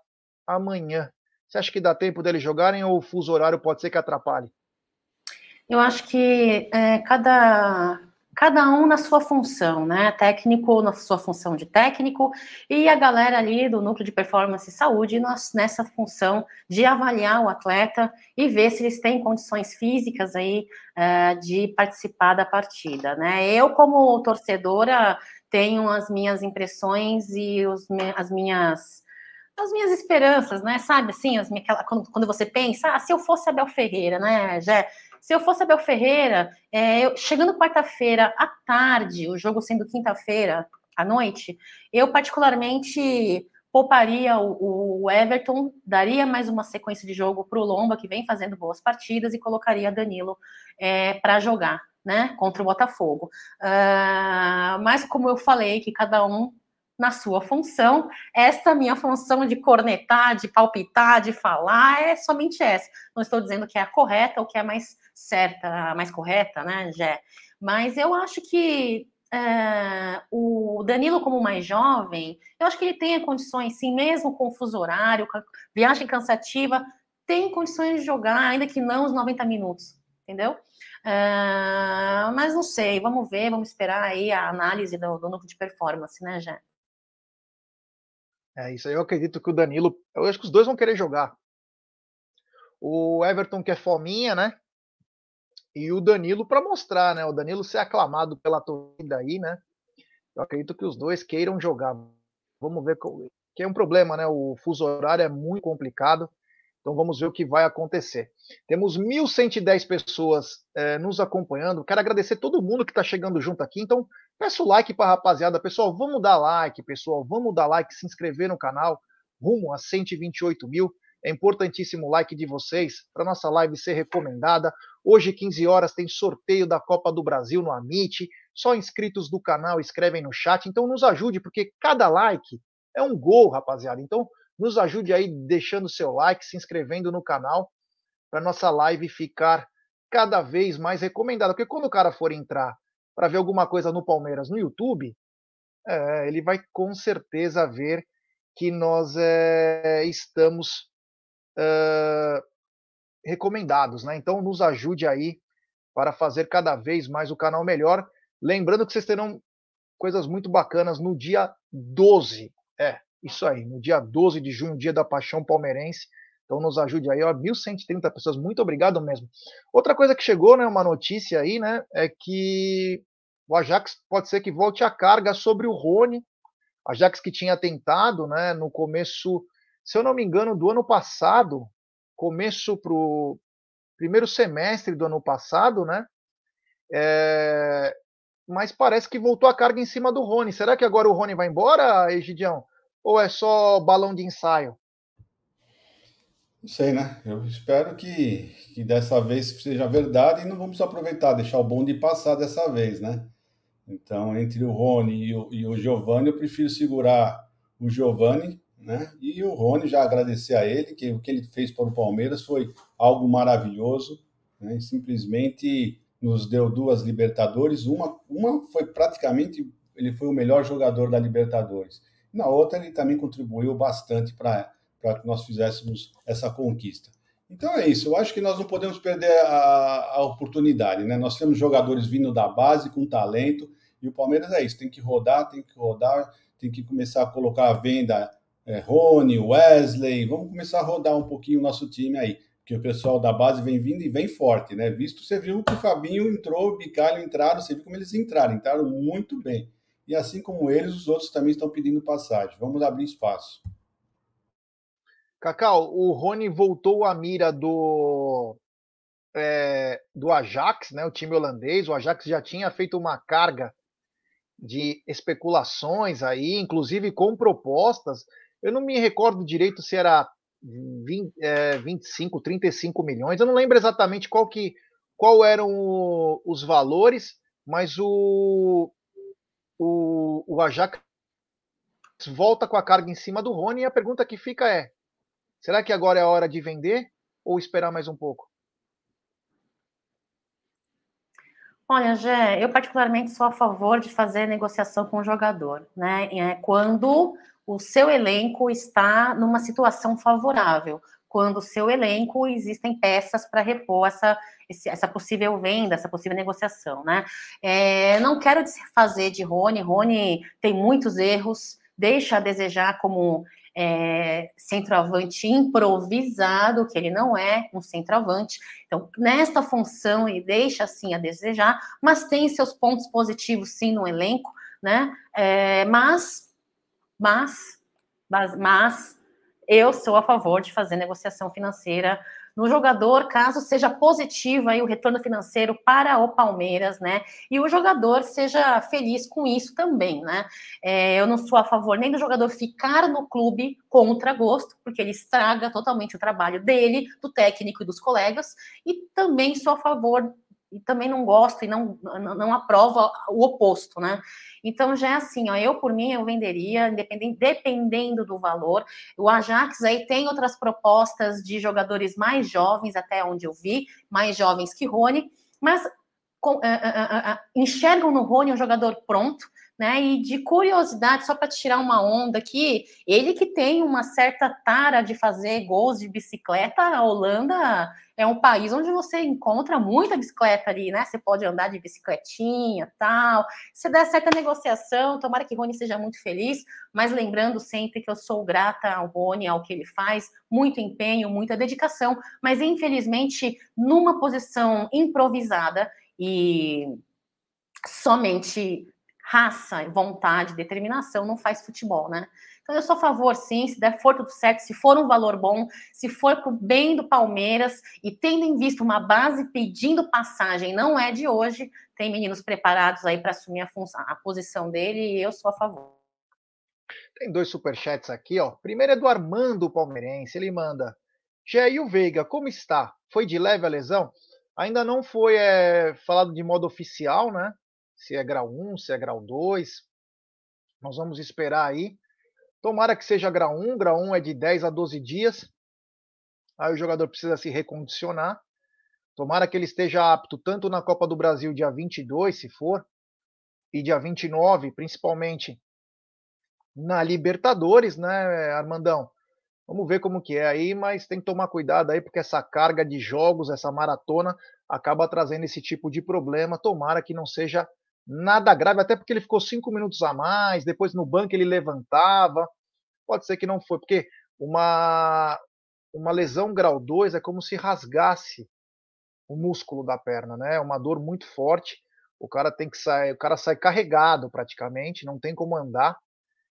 A: amanhã. Você acha que dá tempo deles jogarem ou o fuso horário pode ser que atrapalhe?
C: Eu acho que é, cada, cada um na sua função, né? Técnico na sua função de técnico e a galera ali do núcleo de performance e saúde nessa função de avaliar o atleta e ver se eles têm condições físicas aí é, de participar da partida, né? Eu como torcedora tenho as minhas impressões e os, as minhas as minhas esperanças, né? Sabe assim, as minhas, quando, quando você pensa, ah, se eu fosse Abel Ferreira, né, já se eu fosse Abel Ferreira, é, eu, chegando quarta-feira à tarde, o jogo sendo quinta-feira à noite, eu particularmente pouparia o, o, Everton, daria mais uma sequência de jogo para o Lomba, que vem fazendo boas partidas, e colocaria Danilo é, para jogar, né, contra o Botafogo. Uh, mas como eu falei, que cada um na sua função. Esta minha função de cornetar, de palpitar, de falar é somente essa. Não estou dizendo que é a correta ou que é mais certa, a mais correta, né, Jé? Mas eu acho que é, o Danilo, como mais jovem, eu acho que ele tem condições, sim, mesmo com fuso horário, com viagem cansativa, tem condições de jogar, ainda que não os 90 minutos, entendeu? É, mas não sei, vamos ver, vamos esperar aí a análise do, do núcleo de performance, né, Jé?
A: É isso aí, eu acredito que o Danilo, eu acho que os dois vão querer jogar. O Everton quer fominha, né? E o Danilo para mostrar, né? O Danilo ser aclamado pela torcida aí, né? Eu acredito que os dois queiram jogar. Vamos ver que é um problema, né? O fuso horário é muito complicado. Então vamos ver o que vai acontecer. Temos 1.110 pessoas é, nos acompanhando. Quero agradecer todo mundo que está chegando junto aqui. Então peço like para rapaziada. Pessoal, vamos dar like, pessoal. Vamos dar like, se inscrever no canal. Rumo a 128 mil. É importantíssimo o like de vocês para nossa live ser recomendada. Hoje, 15 horas, tem sorteio da Copa do Brasil no Amit. Só inscritos do canal escrevem no chat. Então nos ajude, porque cada like é um gol, rapaziada. Então nos ajude aí deixando seu like, se inscrevendo no canal, para nossa live ficar cada vez mais recomendada. Porque quando o cara for entrar para ver alguma coisa no Palmeiras no YouTube, é, ele vai com certeza ver que nós é, estamos é, recomendados, né? Então nos ajude aí para fazer cada vez mais o canal melhor. Lembrando que vocês terão coisas muito bacanas no dia 12. É, isso aí, no dia 12 de junho, dia da paixão palmeirense. Então nos ajude aí, ó, 1.130 pessoas, muito obrigado mesmo. Outra coisa que chegou, né, uma notícia aí, né, é que o Ajax pode ser que volte a carga sobre o Rony. Ajax que tinha tentado, né, no começo, se eu não me engano, do ano passado, começo pro primeiro semestre do ano passado, né, é... mas parece que voltou a carga em cima do Rony. Será que agora o Rony vai embora, Egidião? Ou é só balão de ensaio?
B: Não sei, né? Eu espero que, que dessa vez seja verdade e não vamos aproveitar, deixar o bonde passar dessa vez, né? Então, entre o Rony e o, e o Giovanni, eu prefiro segurar o Giovanni, né? E o Rony, já agradecer a ele, que o que ele fez para o Palmeiras foi algo maravilhoso, né? simplesmente nos deu duas Libertadores, uma, uma foi praticamente, ele foi o melhor jogador da Libertadores na outra, ele também contribuiu bastante para que nós fizéssemos essa conquista. Então é isso, eu acho que nós não podemos perder a, a oportunidade, né? Nós temos jogadores vindo da base com talento, e o Palmeiras é isso, tem que rodar, tem que rodar, tem que começar a colocar à venda é, Rony, Wesley, vamos começar a rodar um pouquinho o nosso time aí, que o pessoal da base vem vindo e vem forte, né? Visto você viu que o Fabinho entrou, o Bicalho entraram, você viu como eles entraram, entraram muito bem e assim como eles, os outros também estão pedindo passagem. Vamos abrir espaço.
A: Cacau, o Rony voltou à mira do é, do Ajax, né, o time holandês. O Ajax já tinha feito uma carga de especulações aí, inclusive com propostas. Eu não me recordo direito se era 20, é, 25, 35 milhões. Eu não lembro exatamente qual que qual eram o, os valores, mas o, o, o Ajax volta com a carga em cima do Rony e a pergunta que fica é: será que agora é a hora de vender ou esperar mais um pouco?
C: Olha, Gé, eu particularmente sou a favor de fazer negociação com o jogador, né? É quando o seu elenco está numa situação favorável quando o seu elenco existem peças para repor essa, essa possível venda, essa possível negociação, né? É, não quero fazer de Rony, Rony tem muitos erros, deixa a desejar como é, centroavante improvisado, que ele não é um centroavante. Então, nesta função, ele deixa assim a desejar, mas tem seus pontos positivos sim no elenco, né? É, mas, mas, mas, mas eu sou a favor de fazer negociação financeira no jogador, caso seja positivo aí o retorno financeiro para o Palmeiras, né? E o jogador seja feliz com isso também, né? É, eu não sou a favor nem do jogador ficar no clube contra gosto, porque ele estraga totalmente o trabalho dele, do técnico e dos colegas, e também sou a favor e também não gosto e não, não, não aprova o oposto, né? Então já é assim, ó, eu por mim eu venderia, dependendo, dependendo do valor. O Ajax aí tem outras propostas de jogadores mais jovens, até onde eu vi, mais jovens que Rony, mas com, uh, uh, uh, enxergam no Rony um jogador pronto, né? E de curiosidade, só para tirar uma onda aqui, ele que tem uma certa tara de fazer gols de bicicleta, a Holanda é um país onde você encontra muita bicicleta ali, né? Você pode andar de bicicletinha, tal. Se der certa negociação, tomara que Rony seja muito feliz, mas lembrando sempre que eu sou grata ao Rony, ao que ele faz, muito empenho, muita dedicação, mas infelizmente numa posição improvisada e somente raça, vontade, determinação não faz futebol, né? Então eu sou a favor, sim, se der for tudo certo, se for um valor bom, se for para o bem do Palmeiras e tendo em vista uma base pedindo passagem, não é de hoje, tem meninos preparados aí para assumir a, função, a posição dele e eu sou a favor.
A: Tem dois superchats aqui, ó. Primeiro é do Armando Palmeirense, ele manda: Jair Veiga, como está? Foi de leve a lesão? Ainda não foi é, falado de modo oficial, né? Se é grau 1, se é grau 2. Nós vamos esperar aí. Tomara que seja grau 1, grau 1 é de 10 a 12 dias. Aí o jogador precisa se recondicionar. Tomara que ele esteja apto tanto na Copa do Brasil dia 22, se for, e dia 29, principalmente na Libertadores, né, Armandão? Vamos ver como que é aí, mas tem que tomar cuidado aí, porque essa carga de jogos, essa maratona, acaba trazendo esse tipo de problema. Tomara que não seja nada grave, até porque ele ficou cinco minutos a mais, depois no banco ele levantava. Pode ser que não foi, porque uma, uma lesão grau 2 é como se rasgasse o músculo da perna, né? É uma dor muito forte. O cara tem que sair, o cara sai carregado praticamente, não tem como andar.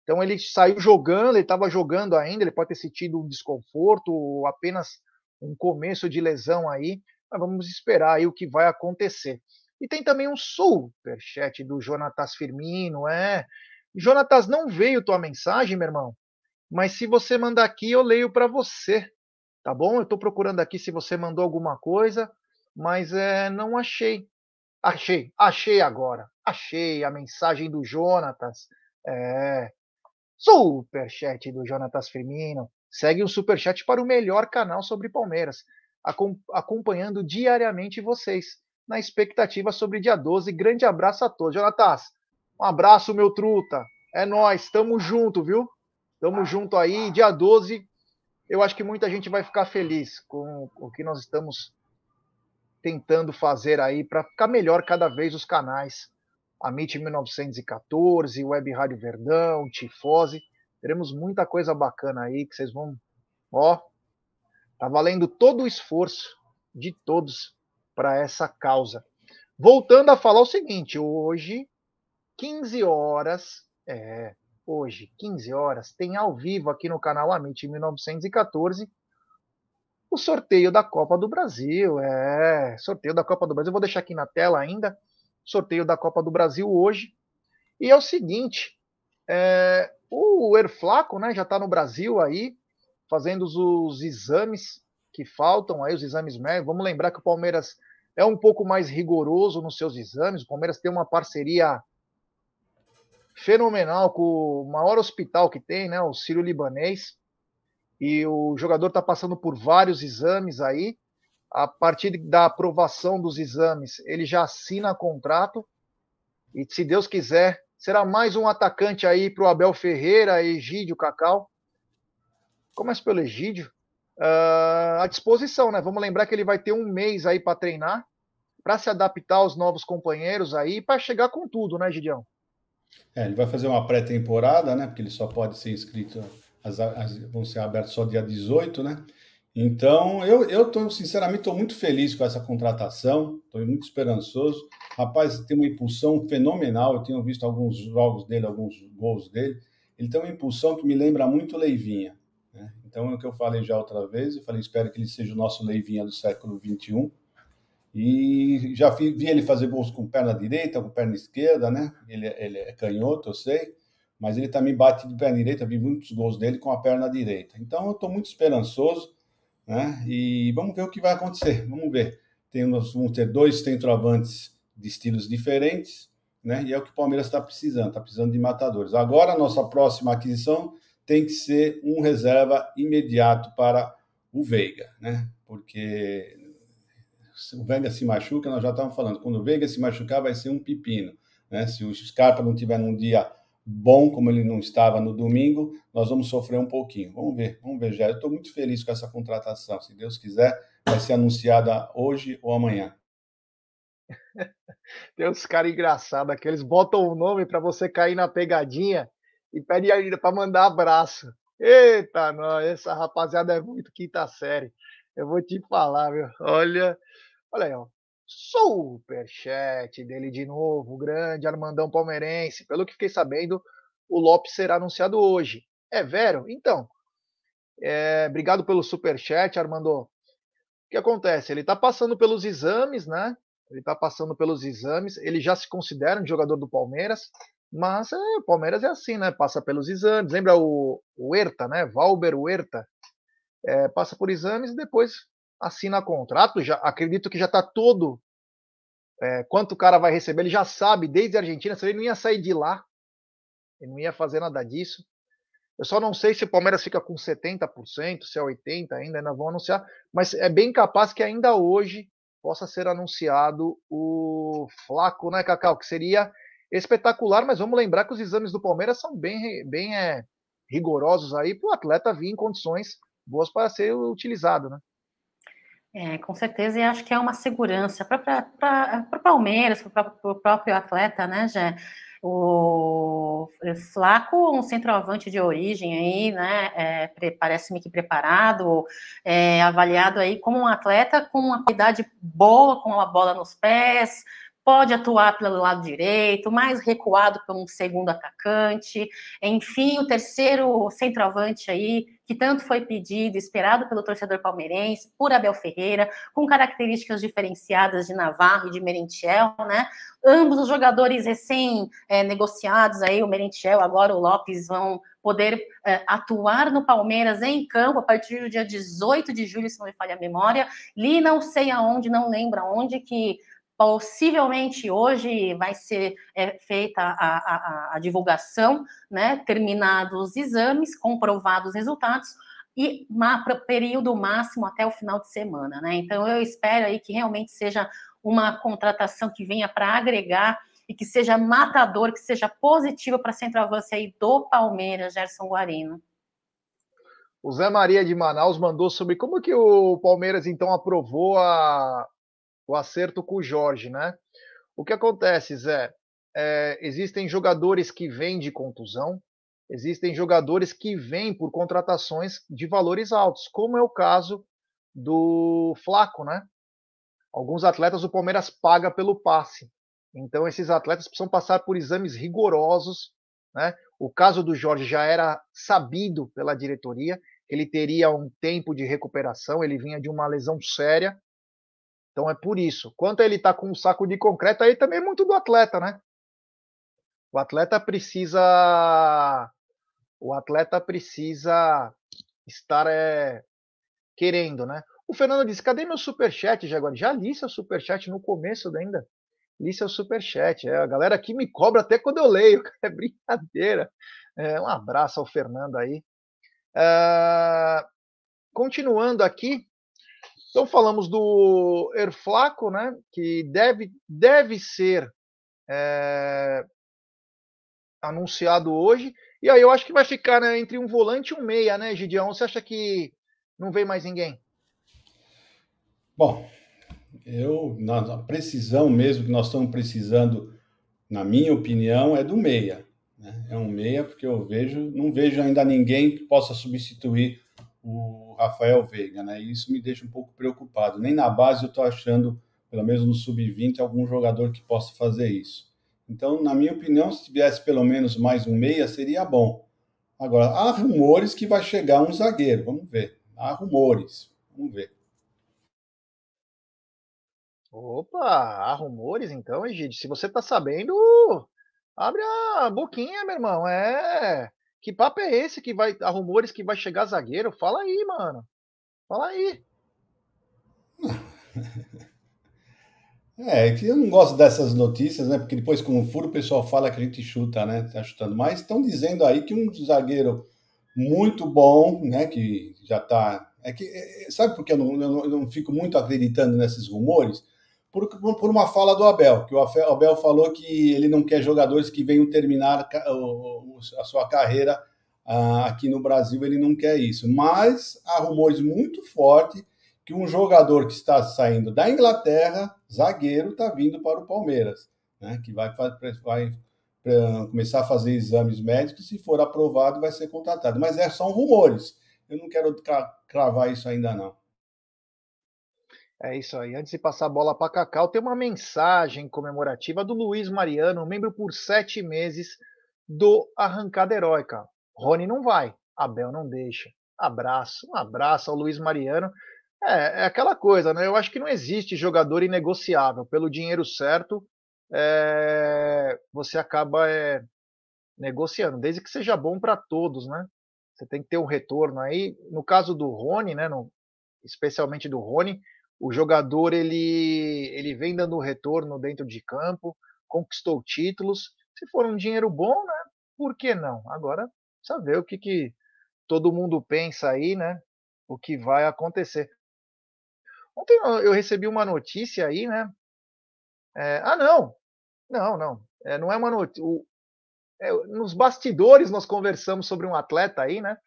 A: Então ele saiu jogando, ele estava jogando ainda, ele pode ter sentido um desconforto ou apenas um começo de lesão aí, mas vamos esperar aí o que vai acontecer. E tem também um superchat do Jonatas Firmino, é. Jonatas, não veio tua mensagem, meu irmão, mas se você mandar aqui, eu leio para você, tá bom? Eu estou procurando aqui se você mandou alguma coisa, mas é, não achei. Achei, achei agora. Achei a mensagem do Jonatas. É, superchat do Jonatas Firmino. Segue o superchat para o melhor canal sobre Palmeiras, acompanhando diariamente vocês na expectativa sobre dia 12. Grande abraço a todos. Jonatas, um abraço, meu truta. É nós, tamo junto, viu? Tamo junto aí. Dia 12, eu acho que muita gente vai ficar feliz com o que nós estamos tentando fazer aí para ficar melhor cada vez os canais. A MIT 1914, Web Rádio Verdão, Tifose. Teremos muita coisa bacana aí que vocês vão. Ó, tá valendo todo o esforço de todos para essa causa. Voltando a falar o seguinte, hoje, 15 horas, é, hoje, 15 horas, tem ao vivo aqui no canal Amit 1914 o sorteio da Copa do Brasil. É, sorteio da Copa do Brasil. vou deixar aqui na tela ainda. Sorteio da Copa do Brasil hoje. E é o seguinte: é, o Erflaco né, já está no Brasil aí, fazendo os, os exames que faltam aí, os exames médicos. Vamos lembrar que o Palmeiras é um pouco mais rigoroso nos seus exames. O Palmeiras tem uma parceria fenomenal com o maior hospital que tem, né, o Sírio Libanês. E o jogador está passando por vários exames aí. A partir da aprovação dos exames, ele já assina contrato. E se Deus quiser, será mais um atacante aí para o Abel Ferreira, Egídio Cacau. Começa pelo Egídio uh, à disposição, né? Vamos lembrar que ele vai ter um mês aí para treinar, para se adaptar aos novos companheiros aí, para chegar com tudo, né, Gideão?
B: É, ele vai fazer uma pré-temporada, né? Porque ele só pode ser inscrito, as, as, vão ser abertos só dia 18, né? Então, eu, eu tô, sinceramente, estou muito feliz com essa contratação, estou muito esperançoso. Rapaz, tem uma impulsão fenomenal. Eu tenho visto alguns jogos dele, alguns gols dele. Ele tem uma impulsão que me lembra muito Leivinha. Então, é o que eu falei já outra vez, eu falei, espero que ele seja o nosso Leivinha do século XXI. E já vi, vi ele fazer gols com perna direita, com perna esquerda, né? Ele, ele é canhoto, eu sei, mas ele também bate de perna direita, vi muitos gols dele com a perna direita. Então, eu estou muito esperançoso, né? E vamos ver o que vai acontecer, vamos ver. Temos, vamos ter dois centroavantes de estilos diferentes, né? E é o que o Palmeiras está precisando, está precisando de matadores. Agora, a nossa próxima aquisição tem que ser um reserva imediato para o Veiga, né? Porque se o Veiga se machuca, nós já estávamos falando, quando o Veiga se machucar, vai ser um pepino, né? Se o Scarpa não tiver num dia bom, como ele não estava no domingo, nós vamos sofrer um pouquinho. Vamos ver, vamos ver, já. Eu estou muito feliz com essa contratação. Se Deus quiser, vai ser anunciada hoje ou amanhã.
A: Tem uns caras engraçados que eles botam o nome para você cair na pegadinha e pede ainda para mandar abraço. Eita, não, essa rapaziada é muito quinta série. Eu vou te falar, viu? Olha, olha aí, ó. Superchat dele de novo, grande Armandão Palmeirense. Pelo que fiquei sabendo, o Lopes será anunciado hoje. É Vero? Então, é, obrigado pelo superchat, Armando. O que acontece? Ele está passando pelos exames, né? Ele está passando pelos exames. Ele já se considera um jogador do Palmeiras, mas é, o Palmeiras é assim, né? Passa pelos exames. Lembra o, o Herta, né? Valber Huerta. É, passa por exames e depois assina contrato. Já acredito que já está todo é, quanto o cara vai receber. Ele já sabe desde a Argentina. Se ele não ia sair de lá, ele não ia fazer nada disso. Eu só não sei se o Palmeiras fica com 70%, se é 80% ainda, ainda vão anunciar, mas é bem capaz que ainda hoje possa ser anunciado o Flaco, né, Cacau? Que seria espetacular, mas vamos lembrar que os exames do Palmeiras são bem, bem é, rigorosos aí para o atleta vir em condições boas para ser utilizado, né?
C: É, com certeza, e acho que é uma segurança para o Palmeiras, para o próprio atleta, né, Jé? O Flaco, um centroavante de origem aí, né? É, Parece-me que preparado, é, avaliado aí como um atleta com uma qualidade boa, com a bola nos pés, pode atuar pelo lado direito, mais recuado como um segundo atacante. Enfim, o terceiro centroavante aí, que tanto foi pedido, esperado pelo torcedor palmeirense, por Abel Ferreira, com características diferenciadas de Navarro e de Merentiel, né? Ambos os jogadores recém-negociados é, aí, o Merentiel, agora o Lopes, vão poder é, atuar no Palmeiras em campo a partir do dia 18 de julho, se não me falha a memória. Li não sei aonde, não lembro aonde que Possivelmente hoje vai ser é, feita a, a, a, divulgação, né, terminados os exames, comprovados os resultados, e para período máximo até o final de semana. Né? Então, eu espero aí que realmente seja uma contratação que venha para agregar e que seja matador, que seja positiva para centroavance aí do Palmeiras, Gerson Guarino.
A: O Zé Maria de Manaus mandou sobre como que o Palmeiras então aprovou a, o acerto com o Jorge, né? O que acontece, Zé? É, existem jogadores que vêm de contusão, existem jogadores que vêm por contratações de valores altos, como é o caso do Flaco, né? Alguns atletas o Palmeiras paga pelo passe. Então esses atletas precisam passar por exames rigorosos, né? O caso do Jorge já era sabido pela diretoria, ele teria um tempo de recuperação, ele vinha de uma lesão séria, então é por isso. Quanto ele está com um saco de concreto, aí também é muito do atleta, né? O atleta precisa. O atleta precisa estar é, querendo, né? O Fernando disse: cadê meu superchat, Jaguar? Já li seu superchat no começo ainda. Li seu superchat. É, a galera aqui me cobra até quando eu leio. É brincadeira. É, um abraço ao Fernando aí. É, continuando aqui, então falamos do Erflaco, né, que deve, deve ser é, anunciado hoje. E aí eu acho que vai ficar né, entre um volante e um meia, né, Gideão? Você acha que não vem mais ninguém?
B: Bom, eu na precisão mesmo que nós estamos precisando, na minha opinião, é do meia. Né? É um meia porque eu vejo, não vejo ainda ninguém que possa substituir o Rafael Veiga, né? E isso me deixa um pouco preocupado. Nem na base eu estou achando, pelo menos no sub-20, algum jogador que possa fazer isso. Então, na minha opinião, se tivesse pelo menos mais um meia, seria bom. Agora, há rumores que vai chegar um zagueiro, vamos ver. Há rumores, vamos ver.
A: Opa, há rumores então, Egide. Se você tá sabendo, abre a boquinha, meu irmão. É. Que papo é esse que vai. Há rumores que vai chegar zagueiro? Fala aí, mano. Fala aí.
B: É, que eu não gosto dessas notícias, né? Porque depois, com o furo, o pessoal fala que a gente chuta, né? Tá chutando. Mas estão dizendo aí que um zagueiro muito bom, né? Que já tá. É que, é, sabe por que eu não, eu não, eu não fico muito acreditando nesses rumores? Por, por, uma fala do Abel, que o Abel falou que ele não quer jogadores que venham terminar a sua carreira ah, aqui no Brasil, ele não quer isso. Mas há rumores muito fortes que um jogador que está saindo da Inglaterra, zagueiro, está vindo para o Palmeiras, né? que vai, vai começar a fazer exames médicos, se for aprovado, vai ser contratado. Mas é, são rumores. Eu não quero cravar isso ainda não.
A: É isso aí. Antes de passar a bola para Cacau, tem uma mensagem comemorativa do Luiz Mariano, membro por sete meses do Arrancada Heróica. Rony não vai, Abel não deixa. Abraço, um abraço ao Luiz Mariano. É, é aquela coisa, né? Eu acho que não existe jogador inegociável. Pelo dinheiro certo, é, você acaba é, negociando, desde que seja bom para todos, né? Você tem que ter um retorno aí. No caso do Rony, né? No, especialmente do Rony, o jogador ele, ele vem dando retorno dentro de campo, conquistou títulos. Se for um dinheiro bom, né? Por que não? Agora, saber o que, que todo mundo pensa aí, né? O que vai acontecer. Ontem eu recebi uma notícia aí, né? É, ah, não, não, não, é, não é uma notícia. É, nos bastidores nós conversamos sobre um atleta aí, né?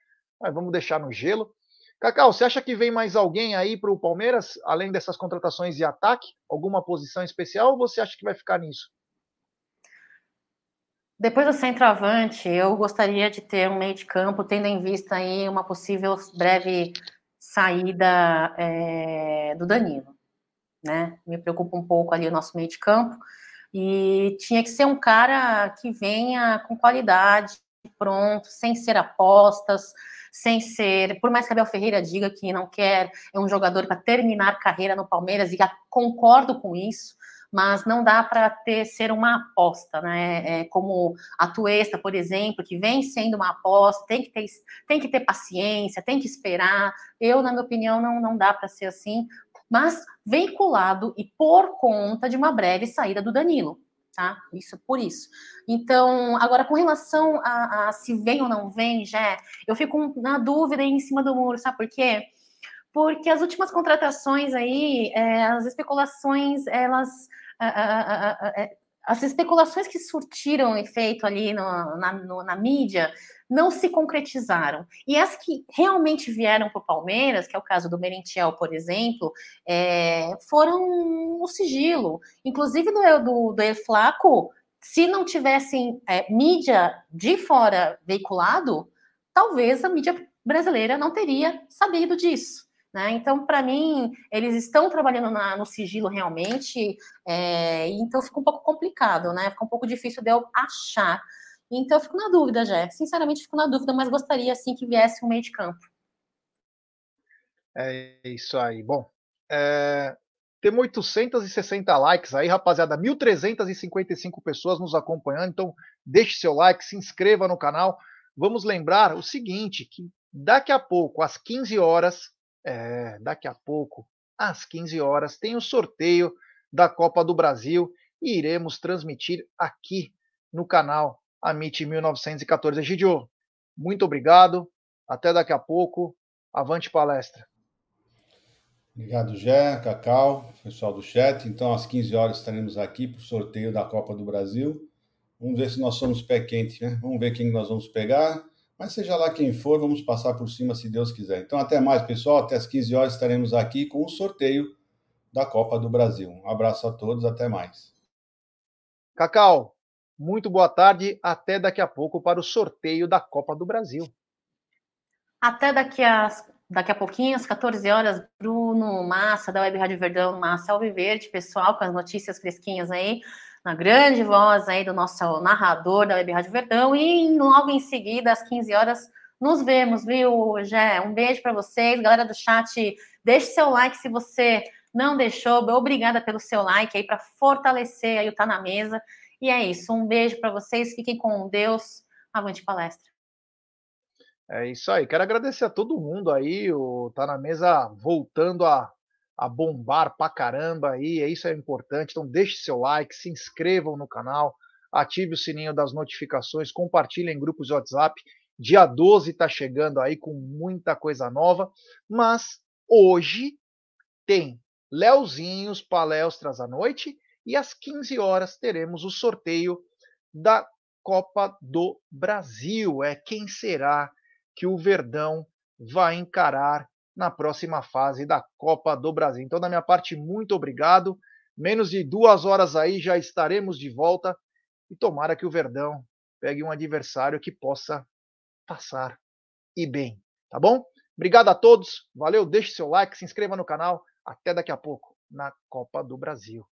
A: Mas vamos deixar no gelo. Cacau, você acha que vem mais alguém aí para o Palmeiras, além dessas contratações de ataque? Alguma posição especial ou você acha que vai ficar nisso?
C: Depois do centroavante, eu gostaria de ter um meio de campo, tendo em vista aí uma possível breve saída é, do Danilo, né? Me preocupa um pouco ali o nosso meio de campo e tinha que ser um cara que venha com qualidade, pronto, sem ser apostas, sem ser, por mais que Abel Ferreira diga que não quer, é um jogador para terminar carreira no Palmeiras e concordo com isso, mas não dá para ter ser uma aposta, né? É como a Tuesta, por exemplo, que vem sendo uma aposta, tem que ter, tem que ter paciência, tem que esperar. Eu, na minha opinião, não, não dá para ser assim, mas veiculado e por conta de uma breve saída do Danilo. Tá? Isso por isso. Então, agora com relação a, a se vem ou não vem, já eu fico na dúvida em cima do muro, sabe por quê? Porque as últimas contratações aí, é, as especulações, elas é, as especulações que surtiram efeito ali no, na, no, na mídia não se concretizaram. E as que realmente vieram para o Palmeiras, que é o caso do Merentiel, por exemplo, é, foram no sigilo. Inclusive do, do, do Flaco, se não tivessem é, mídia de fora veiculado, talvez a mídia brasileira não teria sabido disso. Né? Então, para mim, eles estão trabalhando na, no sigilo realmente, é, então fica um pouco complicado, né? Fica um pouco difícil de eu achar. Então, eu fico na dúvida, já. Sinceramente, fico na dúvida, mas gostaria, assim, que viesse um meio de campo.
A: É isso aí. Bom, é, temos 860 likes aí, rapaziada. 1.355 pessoas nos acompanhando. Então, deixe seu like, se inscreva no canal. Vamos lembrar o seguinte, que daqui a pouco, às 15 horas, é, daqui a pouco, às 15 horas, tem o sorteio da Copa do Brasil e iremos transmitir aqui no canal Amit 1914. Egidio, muito obrigado. Até daqui a pouco. Avante palestra.
B: Obrigado, Jé, Cacau, pessoal do chat. Então, às 15 horas estaremos aqui para o sorteio da Copa do Brasil. Vamos ver se nós somos pé quente, né? Vamos ver quem nós vamos pegar. Mas seja lá quem for, vamos passar por cima se Deus quiser. Então, até mais, pessoal. Até às 15 horas estaremos aqui com o sorteio da Copa do Brasil. Um abraço a todos, até mais.
A: Cacau, muito boa tarde. Até daqui a pouco para o sorteio da Copa do Brasil.
C: Até daqui a, daqui a pouquinho, às 14 horas, Bruno Massa, da Web Rádio Verdão, Massa Alviverde, pessoal, com as notícias fresquinhas aí na grande voz aí do nosso narrador da Web Rádio Verdão. E logo em seguida, às 15 horas, nos vemos, viu, Jé? Um beijo para vocês. Galera do chat, deixe seu like se você não deixou. Obrigada pelo seu like aí para fortalecer aí o Tá na Mesa. E é isso. Um beijo para vocês. Fiquem com Deus. Avante palestra.
A: É isso aí. Quero agradecer a todo mundo aí. O Tá na Mesa voltando a, a bombar pra caramba aí. É isso é importante. Então deixe seu like, se inscrevam no canal, ative o sininho das notificações, compartilhem em grupos de WhatsApp. Dia 12 está chegando aí com muita coisa nova, mas hoje tem Leozinhos palestras à noite e às 15 horas teremos o sorteio da Copa do Brasil. É quem será que o Verdão vai encarar na próxima fase da Copa do Brasil. Então, da minha parte, muito obrigado. Menos de duas horas aí já estaremos de volta e tomara que o Verdão pegue um adversário que possa passar e bem, tá bom? Obrigado a todos, valeu, deixe seu like, se inscreva no canal, até daqui a pouco na Copa do Brasil.